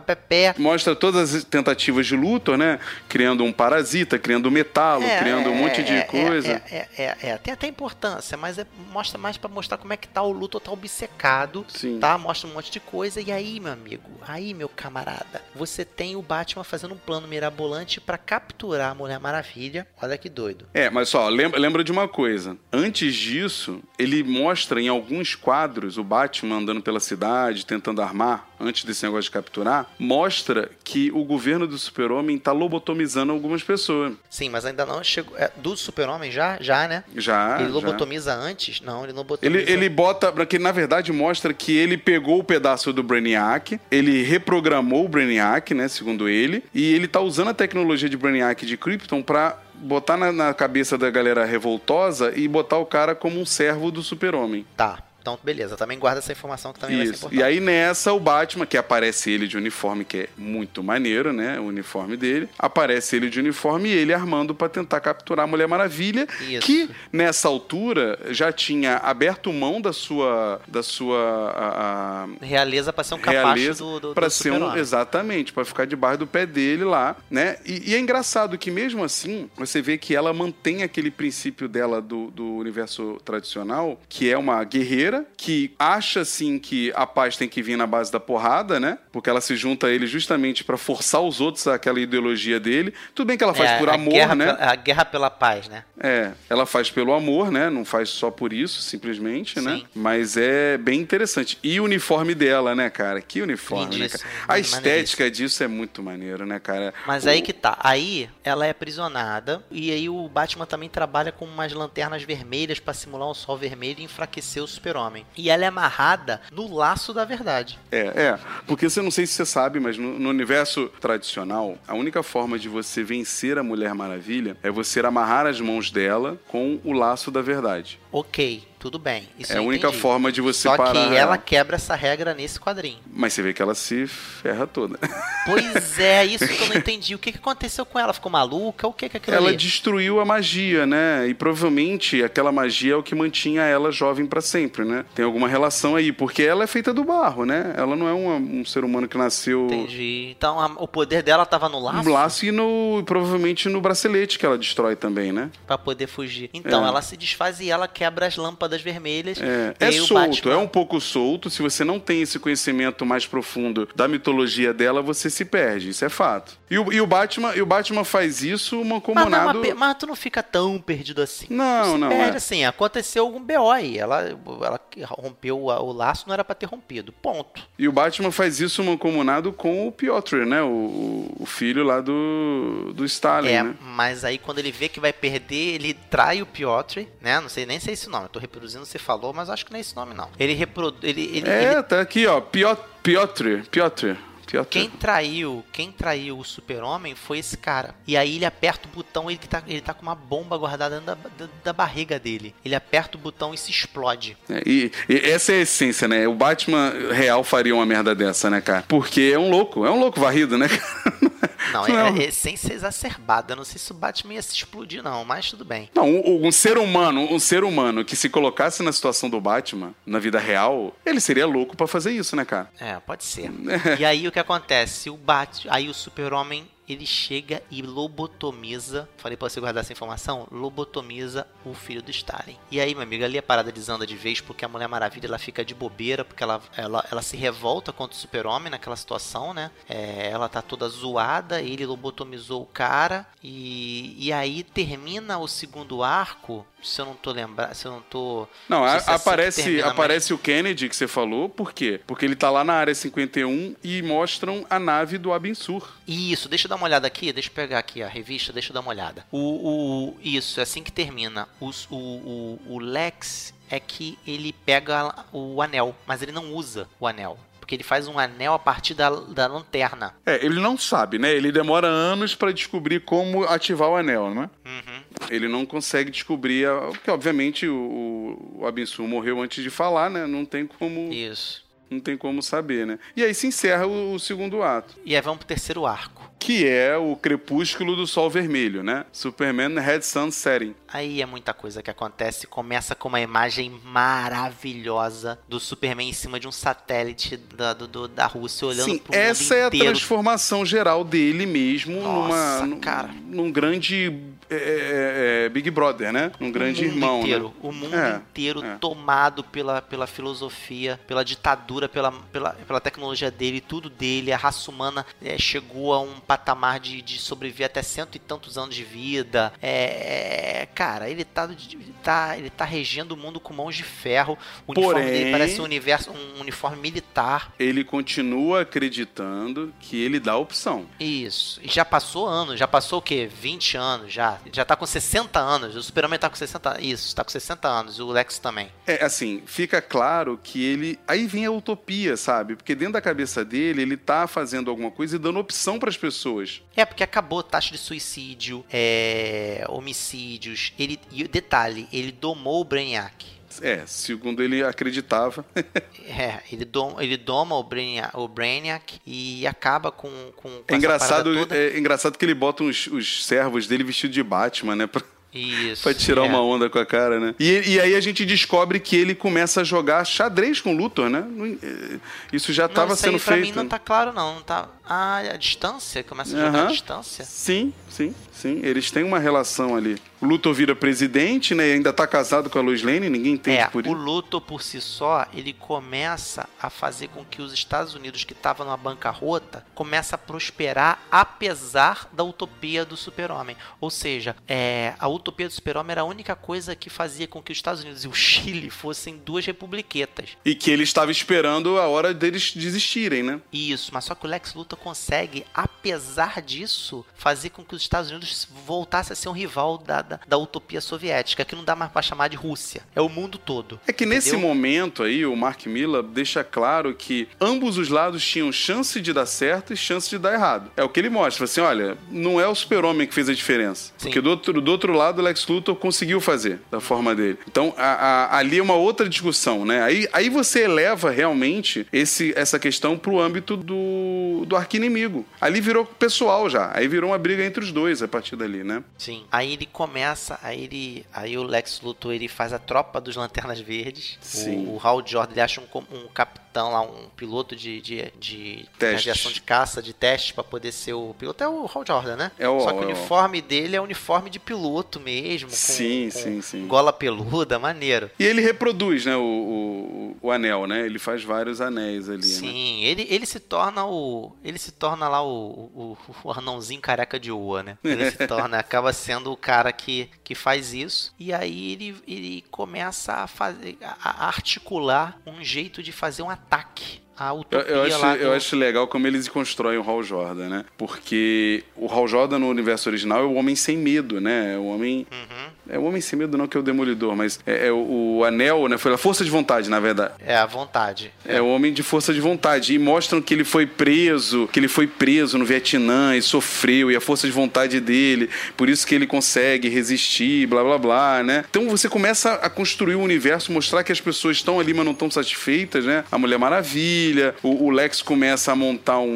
Mostra todas as tentativas de Luthor, né? Criando um parasita, criando um metalo, criando um monte de coisa. É, é, é, é, tem até importância, mas é- mostra mais pra mostrar como é que tá o Luthor tá obcecado, Sim. tá? Mostra um monte de coisa, e aí, meu amigo, aí, meu camarada, você tem o Batman fazendo um plano mirabolante pra capturar a Mulher Maravilha, olha que doido. É, mas só, lembra, lembra de uma coisa. Antes disso, ele mostra em alguns quadros o Batman andando pela cidade, tentando armar, antes desse negócio de capturar, mostra que o governo do super-homem tá lobotomizando algumas pessoas. Sim, mas ainda não chegou. É, do Super-Homem já? Já, né? Já. ele já. lobotomiza antes? Não, ele lobotomiza. Ele, ele bota, porque na verdade mostra que ele pegou o pedaço do Brainiac, ele reprogramou o Brainiac, né, segundo ele, e ele tá usando a tecnologia de Brainiac de Krypton pra botar na, na cabeça da galera revoltosa e botar o cara como um servo do super-homem. Tá. Então, beleza. Também guarda essa informação que também vai ser Isso. importante. E aí nessa, o Batman, que aparece ele de uniforme, que é muito maneiro, né? O uniforme dele. Aparece ele de uniforme e ele armando pra tentar capturar a Mulher Maravilha. Isso. Que nessa altura já tinha aberto mão da sua. da sua. a- a- Realeza pra ser um capacho realeza do, do, pra do ser um exatamente para ficar debaixo do pé dele lá né e, e é engraçado que mesmo assim você vê que ela mantém aquele princípio dela do, do universo tradicional que é uma guerreira que acha assim que a paz tem que vir na base da porrada né porque ela se junta a ele justamente para forçar os outros àquela ideologia dele tudo bem que ela faz É, por a amor guerra né a guerra pela paz, né? é, ela faz pelo amor, né? Não faz só por isso, simplesmente, né? Sim. Mas é bem interessante. E o uniforme dela, né, cara? Que uniforme, né, cara? A maneiríssimo. estética disso é muito maneiro, né, cara? Mas O- aí que tá. Aí ela é aprisionada e aí o Batman também trabalha com umas lanternas vermelhas pra simular um sol vermelho e enfraquecer o Super-Homem. E ela é amarrada no laço da verdade. É, é. Porque você não sei se você sabe, mas no, no universo tradicional, a única forma de você vencer a Mulher Maravilha é você amarrar as mãos dela com o laço da verdade. Ok, tudo bem. Isso é a única entendi. forma de você Só parar. que ela quebra essa regra nesse quadrinho. Mas você vê que ela se ferra toda. Pois é, [LAUGHS] isso que eu não entendi. O que, aconteceu com ela? Ficou maluca? O que que é aquilo Ela ali? destruiu a magia, né? E provavelmente aquela magia é o que mantinha ela jovem pra sempre, né? Tem alguma relação aí, porque ela é feita do barro, né? Ela não é uma- um ser humano que nasceu Entendi. Então a- o poder dela tava no laço no laço e no, provavelmente no bracelete que ela destrói também, né? pra poder fugir. Então É. ela se desfaz e ela quebra as lâmpadas vermelhas. É, é solto, é um pouco solto. Se você não tem esse conhecimento mais profundo da mitologia dela, você se perde. Isso é fato. E o, e o Batman, e o Batman faz isso Mas, não, mancomunado. mas, mas tu não fica tão perdido assim. Não, Tu não, perde é. assim. Aconteceu algum BO aí. Ela, ela rompeu o, o laço, não era pra ter rompido. Ponto. E o Batman faz isso mancomunado com o Piotr, né? O, o filho lá do, do Stalin, É, né? mas aí quando ele vê que vai perder, ele trai o Piotr, né? Não sei nem se é esse nome. Eu tô reproduzindo você falou, mas acho que não é esse nome, não. Ele reproduz. Ele, ele, É, ele- tá aqui, ó. Piotr, Piotr, Piotr. Piotr. Quem traiu, quem traiu o super-homem foi esse cara. E aí ele aperta o botão, ele tá, ele tá com uma bomba guardada dentro da, da, da barriga dele. Ele aperta o botão e se explode. É, e, e essa é a essência, né? O Batman real faria uma merda dessa, né, cara? Porque é um louco, é um louco varrido, né, [LAUGHS] cara? Não, Não. é, é essência exacerbada. Eu Não sei se o Batman ia se explodir, não, mas tudo bem. Não, um, um ser humano, um ser humano que se colocasse na situação do Batman, na vida real, ele seria louco pra fazer isso, né, cara? É, pode ser. e aí o que acontece? O Bat, aí o super-homem ele chega e lobotomiza. Falei pra você guardar essa informação? Lobotomiza o filho do Stalin. E aí, meu amigo, ali a parada desanda de vez porque a Mulher Maravilha ela fica de bobeira, porque ela, ela, ela se revolta contra o super-homem naquela situação, né? É, ela tá toda zoada, ele lobotomizou o cara. E, e aí termina o segundo arco. Se eu não tô lembrando, se eu não tô. Não, sei a- se é assim aparece, aparece o Kennedy que você falou, por quê? Porque ele tá lá na área 51 e mostram a nave do Abensur. Isso, deixa eu dar uma olhada aqui, deixa eu pegar aqui a revista, deixa eu dar uma olhada. O, o, isso, é assim que termina. Os- o, o, o Lex é que ele pega o anel, mas ele não usa o anel. Porque ele faz um anel a partir da, da lanterna. É, ele não sabe, né? Ele demora anos pra descobrir como ativar o anel, né? Uhum. Ele não consegue descobrir, a- porque obviamente o, o Abinsu morreu antes de falar, né? Não tem como, Isso. não tem como saber, né? E aí se encerra o, o segundo ato, E aí vamos pro terceiro arco. que é o crepúsculo do sol vermelho, né? Superman Red Sun Setting. Aí é muita coisa que acontece. Começa com uma imagem maravilhosa do Superman em cima de um satélite da, do- da Rússia olhando Sim, pro essa mundo é a transformação geral dele mesmo Nossa, numa, num- cara. num grande é, é, é, Big Brother, né? Num grande o mundo irmão, inteiro, né? o mundo É, inteiro é. tomado pela, pela filosofia, pela ditadura, pela, pela, pela tecnologia dele, tudo dele. A raça humana é, chegou a um patamar de, de sobreviver até cento e tantos anos de vida. É, é, cara, ele tá, ele tá, ele tá regendo o mundo com mãos de ferro. O uniforme Porém- dele parece um universo, um uniforme militar. Ele continua acreditando que ele dá a opção. Isso. E já passou anos, já passou o quê? 20 anos já. Já tá com 60 anos. O Superman tá com 60 Isso, tá com 60 anos. O Lex também. É, assim, fica claro que ele. Aí vem a utopia, sabe? Porque dentro da cabeça dele, ele tá fazendo alguma coisa e dando opção pras pessoas. É, porque acabou a taxa de suicídio, é, homicídios. Ele, e o detalhe, ele domou o Brainiac. É, segundo ele acreditava. [LAUGHS] É, ele, dom, ele doma o Brainiac, o Brainiac e acaba com, com, com É engraçado, é engraçado que ele bota os, os servos dele vestido de Batman, né? Pra, Isso. pra tirar é. uma onda com a cara, né? E, e aí a gente descobre que ele começa a jogar xadrez com o Luthor, né? É, Isso já estava sendo pra feito. mim não tá claro, não. não tá... Ah, a distância? Começa a jogar a distância? Sim, sim, sim. Eles têm uma relação ali. O Luthor vira presidente, né? E ainda tá casado com a Lois Lane, ninguém entende É, por o isso. Luthor por si só, ele começa a fazer com que os Estados Unidos, que estavam numa bancarrota, comece a prosperar apesar da utopia do super-homem. Ou seja, é, a utopia do super-homem era a única coisa que fazia com que os Estados Unidos e o Chile fossem duas republiquetas. E que ele estava esperando a hora deles desistirem, né? Isso, mas só que o Lex Luthor consegue, apesar disso, fazer com que os Estados Unidos voltassem a ser um rival da, da, da utopia soviética, que não dá mais pra chamar de Rússia. É o mundo todo. É que nesse Entendeu? momento aí, o Mark Miller deixa claro que ambos os lados tinham chance de dar certo e chance de dar errado. É o que ele mostra, assim, olha, não é o super-homem que fez a diferença. Sim. Porque do outro, do outro lado, o Lex Luthor conseguiu fazer da forma dele. Então, a- a- ali é uma outra discussão, né? Aí, aí você eleva realmente esse, essa questão pro âmbito do, do arqui-inimigo. Ali virou pessoal já. Aí virou uma briga entre os dois a partir dali, né? Sim. Aí ele começa, aí ele, aí o Lex Luthor ele faz a tropa dos Lanternas Verdes. Sim. O, o Hal Jordan ele acha um, um capitão lá, um piloto de de, de aviação de caça, de teste pra poder ser o piloto. É o Hal Jordan, né? É o- Só que o é o- uniforme dele é uniforme de piloto mesmo, com, Sim, com sim, sim. gola peluda, maneiro. E ele reproduz, né, o, o, o anel, né? Ele faz vários anéis ali, né? Sim, ele, ele se torna o. Ele se torna lá o, o, o anãozinho careca de Oa, né? Ele se [LAUGHS] torna, acaba sendo o cara que, que faz isso. E aí ele, ele começa a fazer. A, a articular um jeito de fazer um ataque. A Eu, utopia eu acho, lá eu do- acho legal como eles constroem o Hal Jordan, né? Porque o Hal Jordan no universo original é o homem sem medo, né? É o homem. Uhum. É o homem sem medo, não que é o demolidor, mas é, é o, o anel, né? Foi a força de vontade, na verdade. É a vontade. É o homem de força de vontade. E mostram que ele foi preso, que ele foi preso no Vietnã e sofreu, e a força de vontade dele, por isso que ele consegue resistir, blá blá blá, né? Então você começa a construir o universo, mostrar que as pessoas estão ali, mas não estão satisfeitas, né? A Mulher Maravilha, o, o Lex começa a montar um,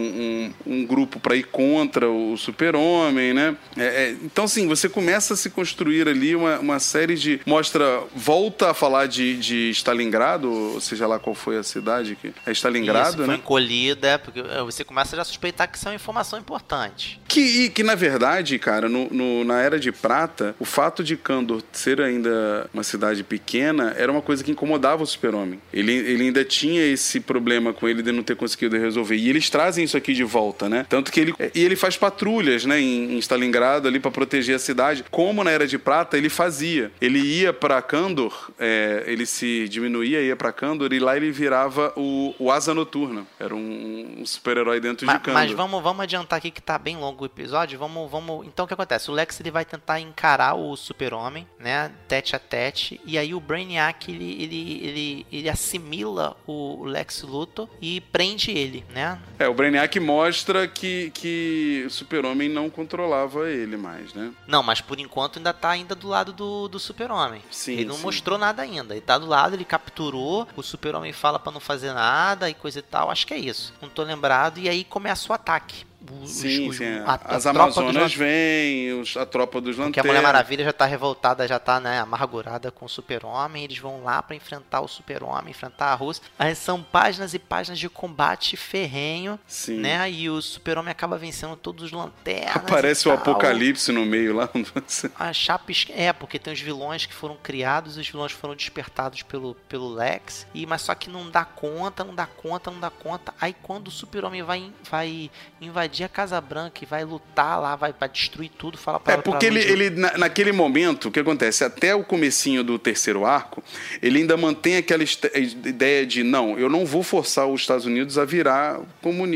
um, um grupo para ir contra o Super-Homem, né? É, é, então, assim, você começa a se construir ali uma, uma série de. Mostra. Volta a falar de, de Stalingrado, ou seja lá qual foi a cidade que. É Isso, Stalingrado, foi né? encolhida, porque eh, você começa já a suspeitar que isso é uma informação importante. Que, e que na verdade, cara, no, no- na Era de Prata, o fato de Kandor ser ainda uma cidade pequena era uma coisa que incomodava o Super-Homem. Ele, ele ainda tinha esse problema com ele de não ter conseguido resolver. E eles trazem isso aqui de volta, né? Tanto que ele. E ele faz patrulhas, né, em, em Stalingrado ali pra proteger a cidade. Como na Era de Prata, ele fazia. Ele ia pra Kandor, é, ele se diminuía, ia pra Kandor, e lá ele virava o, o Asa Noturna. Era um, um super-herói dentro Ma- de Kandor. Mas vamos, vamos adiantar aqui que tá bem longo o episódio. Vamos, vamos. Então o que acontece? O Lex ele vai tentar encarar o Super-Homem, né? Tete a tete. E aí o Brainiac ele, ele, ele, ele assimila o Lex Luthor e prende ele, né? É, o Brainiac mostra que, que o super-homem não controlava ele mais, né? Não, mas por enquanto ainda tá ainda do lado do, do Super-Homem. Ele não sim. mostrou nada ainda. Ele tá do lado, ele capturou, o Super-Homem fala pra não fazer nada e coisa e tal. Acho que é isso. Não tô lembrado. E aí começa o ataque. Os- Sim, os- sim. a- a As dos Amazonas vêm, a tropa dos Porque a lanternas. Mulher Maravilha já tá revoltada, já tá, né, amargurada com o Super-Homem. Eles vão lá pra enfrentar o Super-Homem, enfrentar a Rússia. Aí são páginas e páginas de combate ferrenho, Sim. né? E o Super-Homem acaba vencendo todos os lanternas. Aparece o apocalipse no meio lá. A chapa é, porque tem os vilões que foram criados, os vilões foram despertados pelo, pelo Lex, e mas só que não dá conta, não dá conta, não dá conta. Aí quando o Super-Homem vai, vai invadir a Casa Branca e vai lutar lá, vai, vai destruir tudo, fala pra É pra porque ele, Lois- ele na- naquele momento, o que acontece? Até o comecinho do terceiro arco, ele ainda mantém aquela est- ideia de não, eu não vou forçar os Estados Unidos a virar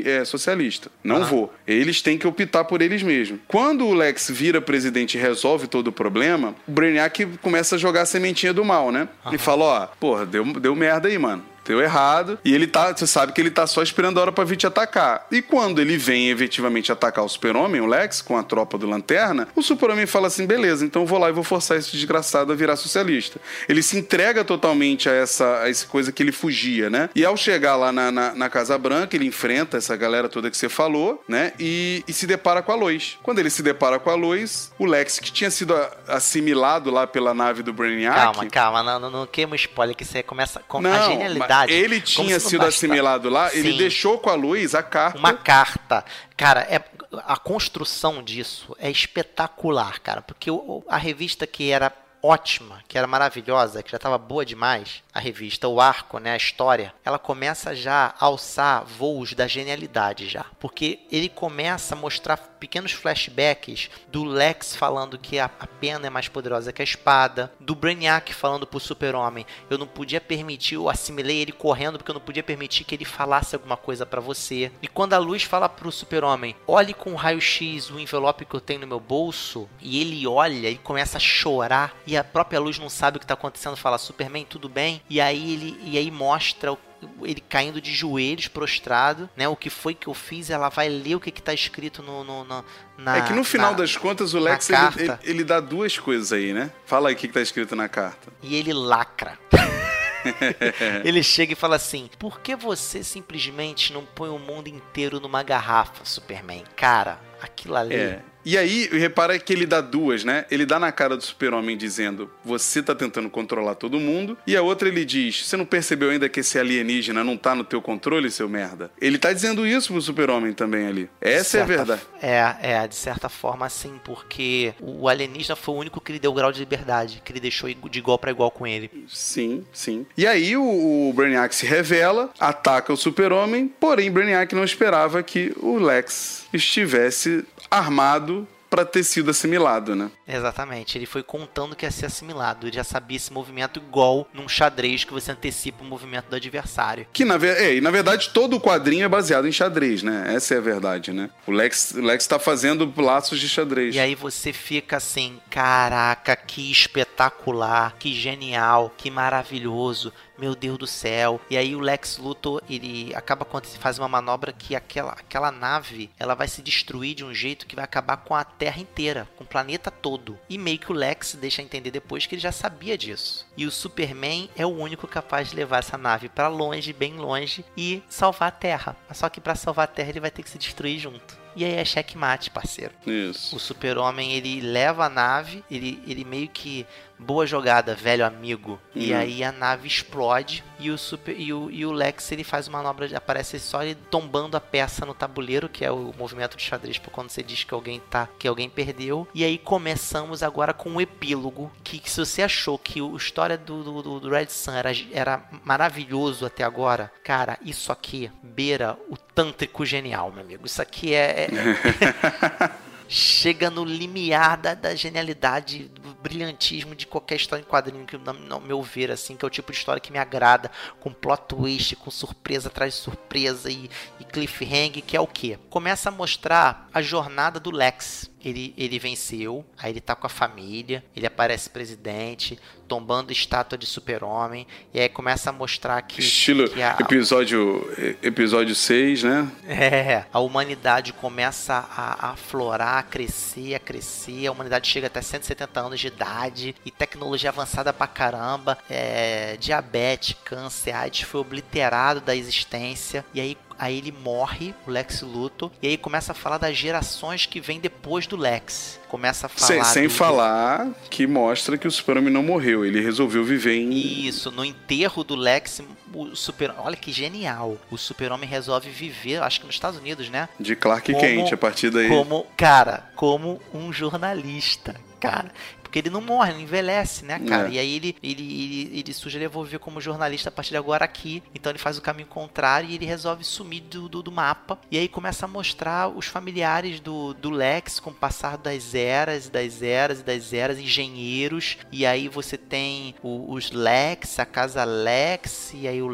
é, socialista. Não Aham. vou. Eles têm que optar por eles mesmos. Quando o Lex vira presidente e resolve todo o problema, o Brainiac começa a jogar a sementinha do mal, né? E fala, ó, porra, deu, deu merda aí, mano. Deu errado. E ele tá. Você sabe que ele tá só esperando a hora pra vir te atacar. E quando ele vem efetivamente atacar o Super-Homem, o Lex, com a tropa do Lanterna, o Super-Homem fala assim: beleza, então eu vou lá e vou forçar esse desgraçado a virar socialista. Ele se entrega totalmente a essa, a essa coisa que ele fugia, né? E ao chegar lá na, na, na Casa Branca, ele enfrenta essa galera toda que você falou, né? E, e se depara com a Lois. Quando ele se depara com a Lois, o Lex, que tinha sido a- assimilado lá pela nave do Brainiac. Calma, calma, não, não, não queima spoiler, que você começa com a Não, genialidade. Mas ele tinha sido assimilado lá, ele Sim. deixou com a Luiz a carta. Uma carta. Cara, é, a construção disso é espetacular, cara. Porque a revista que era ótima, que era maravilhosa, que já estava boa demais, a revista, o arco, né, a história, ela começa já a alçar voos da genialidade já. Porque ele começa a mostrar pequenos flashbacks do Lex falando que a, pena é mais poderosa que a espada, do Brainiac falando pro super-homem, eu não podia permitir, eu assimilei ele correndo porque eu não podia permitir que ele falasse alguma coisa pra você. E quando a luz fala pro super-homem, olhe com raio-x o envelope que eu tenho no meu bolso, e ele olha e começa a chorar, e a própria luz não sabe o que tá acontecendo, fala, Superman, tudo bem? E aí ele e aí mostra o ele caindo de joelhos, prostrado, né? O que foi que eu fiz? Ela vai ler o que, que tá escrito no, no- no- na. É que no final na- das contas o Lex ele, ele- ele dá duas coisas aí, né? Fala aí o que, que tá escrito na carta. E ele lacra. [LAUGHS] ele chega e fala assim: Por que você simplesmente não põe o mundo inteiro numa garrafa, Superman? Cara, aquilo ali. É. E aí, repara que ele dá duas, né? Ele dá na cara do super-homem dizendo: Você tá tentando controlar todo mundo. E a outra ele diz: Você não percebeu ainda que esse alienígena não tá no teu controle, seu merda? Ele tá dizendo isso pro super-homem também ali. Essa é a De certa- verdade. É, é, de certa forma sim, porque o alienígena foi o único que lhe deu grau de liberdade, que ele deixou de igual pra igual com ele. Sim, sim. E aí o, o Brainiac se revela, ataca o super-homem, porém Brainiac não esperava que o Lex estivesse armado pra ter sido assimilado, né? Exatamente, ele foi contando que ia ser assimilado, ele já sabia esse movimento igual num xadrez que você antecipa o movimento do adversário. Que na, ver- é, e na verdade todo o quadrinho é baseado em xadrez, né? Essa é a verdade, né? O Lex, o Lex tá fazendo laços de xadrez. E aí você fica assim, caraca, que espetacular, que genial, que maravilhoso, meu Deus do céu. E aí o Lex Luthor, ele acaba quando faz uma manobra que aquela, aquela nave, ela vai se destruir de um jeito que vai acabar com a Terra inteira, com o planeta todo. E meio que o Lex deixa entender depois que ele já sabia disso. E o Superman é o único capaz de levar essa nave pra longe, bem longe e salvar a Terra. Só que pra salvar a Terra ele vai ter que se destruir junto. E aí é checkmate, parceiro. Isso. O super-homem, ele leva a nave, ele, ele meio que... Boa jogada, velho amigo. E Uhum. aí a nave explode e o, super, e, o, e o Lex, ele faz uma manobra, de- aparece só ele tombando a peça no tabuleiro, que é o movimento de xadrez, por quando você diz que alguém tá, que alguém perdeu. E aí começamos agora com o epílogo, que, que se você achou que a história do, do, do- do Red Sun era, era maravilhoso até agora, cara, isso aqui beira o tântrico genial, meu amigo. Isso aqui é- é, [LAUGHS] [LAUGHS] chega no limiar da, da genialidade brilhantismo de qualquer história em quadrinho que, no meu ver, assim, que é o tipo de história que me agrada, com plot twist, com surpresa atrás de surpresa e, e cliffhanger, que é o que? Começa a mostrar a jornada do Lex ele, ele venceu, aí ele tá com a família, ele aparece presidente, tombando estátua de super-homem, e aí começa a mostrar que... Estilo que a, episódio, episódio 6, né? É, a humanidade começa a, a aflorar, a crescer, a crescer, a humanidade chega até 170 anos de idade, e tecnologia avançada pra caramba, é, diabetes, câncer, AIDS foi obliterado da existência, e aí Aí ele morre, o Lex Luthor, e aí começa a falar das gerações que vem depois do Lex. Começa a falar. Sem, sem do... falar que mostra que o Super-Homem não morreu, ele resolveu viver em. Isso, no enterro do Lex, o Super Olha que genial. O Super-Homem resolve viver, acho que nos Estados Unidos, né? De Clark como, Kent, a partir daí. Como, cara, como um jornalista. Cara, porque ele não morre, não envelhece, né, cara? É. E aí ele, ele, ele, ele surge, ele viver como jornalista a partir de agora aqui. Então ele faz o caminho contrário e ele resolve sumir do, do, do mapa. E aí começa a mostrar os familiares do, do Lex com o passar das eras, das eras e das eras, engenheiros. E aí você tem o, os Lex, a casa Lex, e aí o,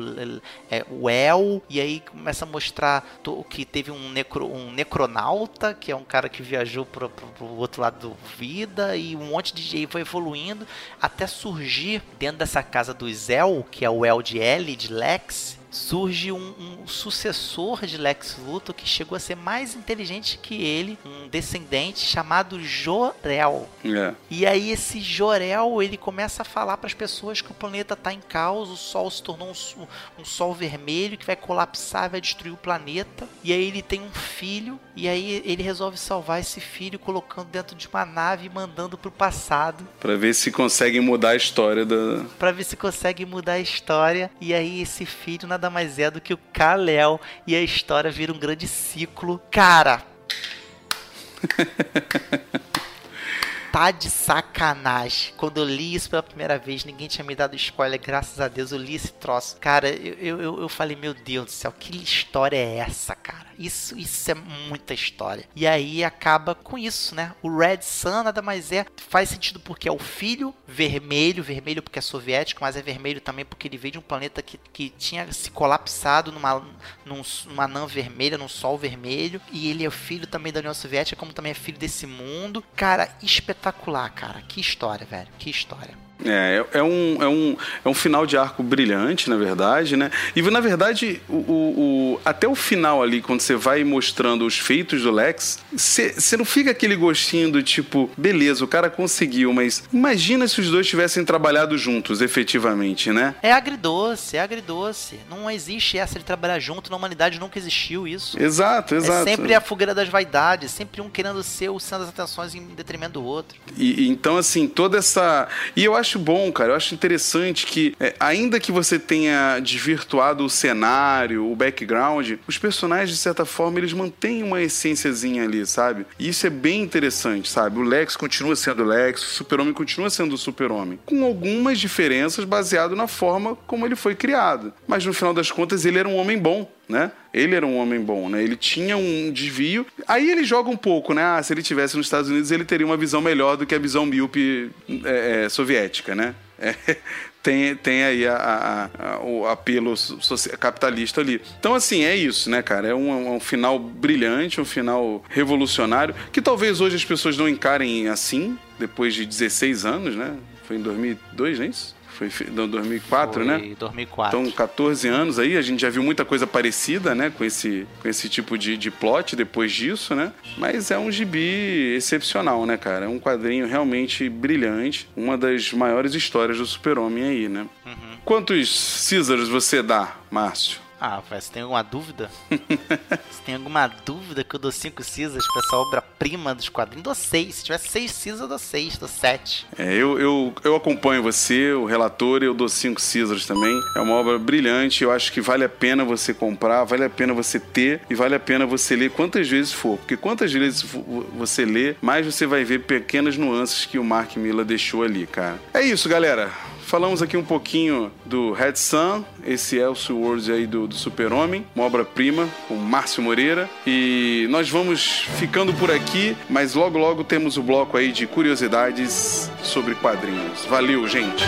é, o El. E aí começa a mostrar o que teve um, necro, um necronauta, que é um cara que viajou pro, pro, pro outro lado do vida, e um monte de e foi evoluindo até surgir dentro dessa casa do Zel, que é o El de L, de Lex, surge um, um, sucessor de Lex Luthor que chegou a ser mais inteligente que ele, um descendente chamado Jorel. É. E aí esse Jorel ele começa a falar para as pessoas que o planeta está em caos, o Sol se tornou um, um, Sol vermelho que vai colapsar, vai destruir o planeta. E aí ele tem um filho e aí ele resolve salvar esse filho colocando dentro de uma nave e mandando pro passado. Para ver se consegue mudar a história da. Para ver se consegue mudar a história. E aí esse filho na nada mais é do que o Kal-El e a história vira um grande ciclo. Cara, [LAUGHS] tá de sacanagem. Quando eu li isso pela primeira vez, ninguém tinha me dado spoiler, graças a Deus eu li esse troço. Cara, eu, eu, eu falei, meu Deus do céu, que história é essa, cara? Isso, isso é muita história. E aí acaba com isso, né? O Red Sun nada mais é. Faz sentido porque é o filho vermelho, vermelho porque é soviético, mas é vermelho também porque ele veio de um planeta que, que tinha se colapsado numa, num, numa anã vermelha, num sol vermelho. E ele é o filho também da União Soviética, como também é filho desse mundo. Cara, espetacular, cara. Que história, velho. Que história. É, é, um, é, um, é um final de arco brilhante, na verdade, né? E na verdade, o, o, o até o final ali, quando você vai mostrando os feitos do Lex, você não fica aquele gostinho do tipo, beleza, o cara conseguiu, mas imagina se os dois tivessem trabalhado juntos, efetivamente, né? É agridoce, é agridoce. Não existe essa de trabalhar junto, na humanidade nunca existiu isso. Exato, exato. É sempre a fogueira das vaidades, sempre um querendo ser o centro das atenções em detrimento do outro. E, então, assim, toda essa. E eu acho acho bom, cara. Eu acho interessante que, é, ainda que você tenha desvirtuado o cenário, o background, os personagens, de certa forma, eles mantêm uma essênciazinha ali, sabe? E isso é bem interessante, sabe? O Lex continua sendo Lex, o Super-Homem continua sendo o Super-Homem. Com algumas diferenças baseado na forma como ele foi criado. Mas no final das contas, ele era um homem bom né? Ele era um homem bom, né? Ele tinha um desvio. Aí ele joga um pouco, né? Ah, se ele tivesse nos Estados Unidos, ele teria uma visão melhor do que a visão míope é, é, soviética, né? [LAUGHS] É, tem, tem aí a, a, a, o apelo capitalista ali. Então, assim, é isso, né, cara? É um, é um, final brilhante, um final revolucionário, que talvez hoje as pessoas não encarem assim, depois de 16 anos, né? Foi em 2002, não é isso? Foi em 2004, Foi né? 2004. Então, 14 anos aí, a gente já viu muita coisa parecida, né? Com esse, com esse tipo de, de plot depois disso, né? Mas é um gibi excepcional, né, cara? É um quadrinho realmente brilhante. Uma das maiores histórias do super-homem aí, né? Uhum. Quantos Caesars você dá, Márcio? Ah, você tem alguma dúvida? [LAUGHS] você tem alguma dúvida que eu dou 5 Cisas pra essa obra-prima dos quadrinhos? Dou 6. Se tiver 6 Cisas, eu dou 6, dou 7. É, eu, eu, eu acompanho você, o relator, e eu dou 5 Cisas também. É uma obra brilhante, eu acho que vale a pena você comprar, vale a pena você ter e vale a pena você ler quantas vezes for. Porque quantas vezes você lê, mais você vai ver pequenas nuances que o Mark Miller deixou ali, cara. É isso, galera Falamos aqui um pouquinho do Red Sun, esse Elseworlds aí do, do Super-Homem, uma obra-prima, com Márcio Moreira. E nós vamos ficando por aqui, mas logo logo temos o bloco aí de curiosidades sobre quadrinhos. Valeu, gente!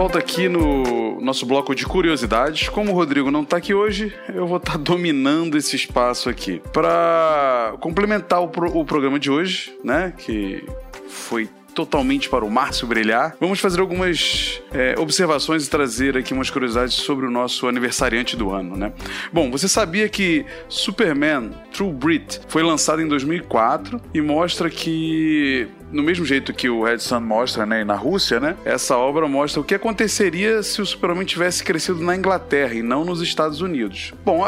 Volta aqui no nosso bloco de curiosidades. Como o Rodrigo não tá aqui hoje, eu vou estar tá [LAUGHS] dominando esse espaço aqui. Para complementar o, pro, o programa de hoje, né, que foi totalmente para o Márcio brilhar. Vamos fazer algumas é, observações e trazer aqui umas curiosidades sobre o nosso aniversariante do ano, né? Bom, você sabia que Superman True Brit foi lançado em 2004 e mostra que no mesmo jeito que o Red Sun mostra, né, na Rússia, né, essa obra mostra o que aconteceria se o Superman tivesse crescido na Inglaterra e não nos Estados Unidos. Bom,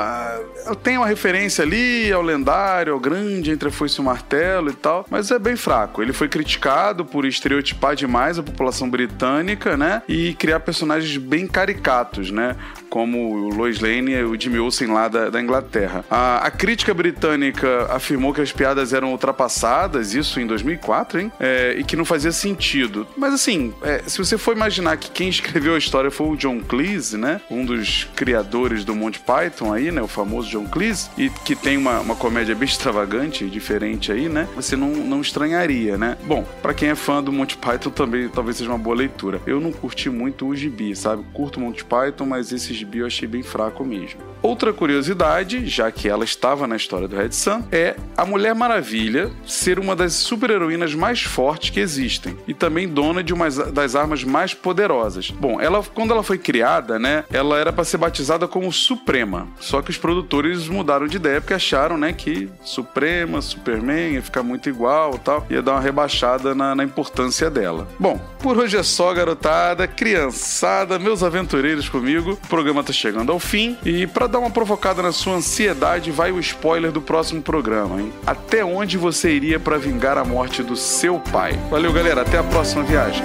tenho uma referência ali ao lendário, ao grande entre a foice e o martelo e tal, mas é bem fraco. Ele foi criticado por estereotipar demais a população britânica, né, e criar personagens bem caricatos, né, como o Lois Lane e o Jimmy Olsen lá da, da Inglaterra. A, a, crítica britânica afirmou que as piadas eram ultrapassadas, isso em 2004, hein? É, e que não fazia sentido. Mas assim, é, se você for imaginar que quem escreveu a história foi o John Cleese, né? Um dos criadores do Monty Python aí, né? O famoso John Cleese, e que tem uma, uma comédia bem [LAUGHS] extravagante, diferente aí, né? Você não, não estranharia, né? Bom, para quem é fã do Monty Python também talvez seja uma boa leitura. Eu não curti muito o gibi, sabe? Curto Monty Python, mas esses gibi eu achei bem fraco mesmo. Outra curiosidade, já que ela estava na história do Red Sun, é a Mulher Maravilha ser uma das super-heroínas mais fortes que existem e também dona de uma das armas mais poderosas. Bom, ela quando ela foi criada, né, ela era para ser batizada como Suprema. Só que os produtores mudaram de ideia porque acharam, né, que Suprema, Superman ia ficar muito igual, tal, ia dar uma rebaixada na, na importância dela. Bom, por hoje é só, garotada, criançada, meus aventureiros comigo. O programa tá chegando ao fim e para dar uma provocada na sua ansiedade, vai o spoiler do próximo programa, hein? Até onde você iria para vingar a morte do seu pai? Valeu, galera, até a próxima viagem.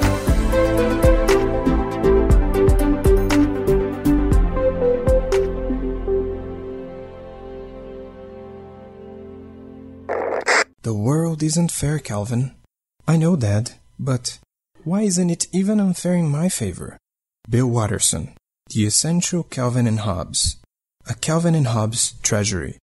The world isn't fair, Calvin. I know that, but why isn't it even unfair in my favor? Bill Watterson, The Essential Calvin and Hobbes, a Calvin and Hobbes treasury.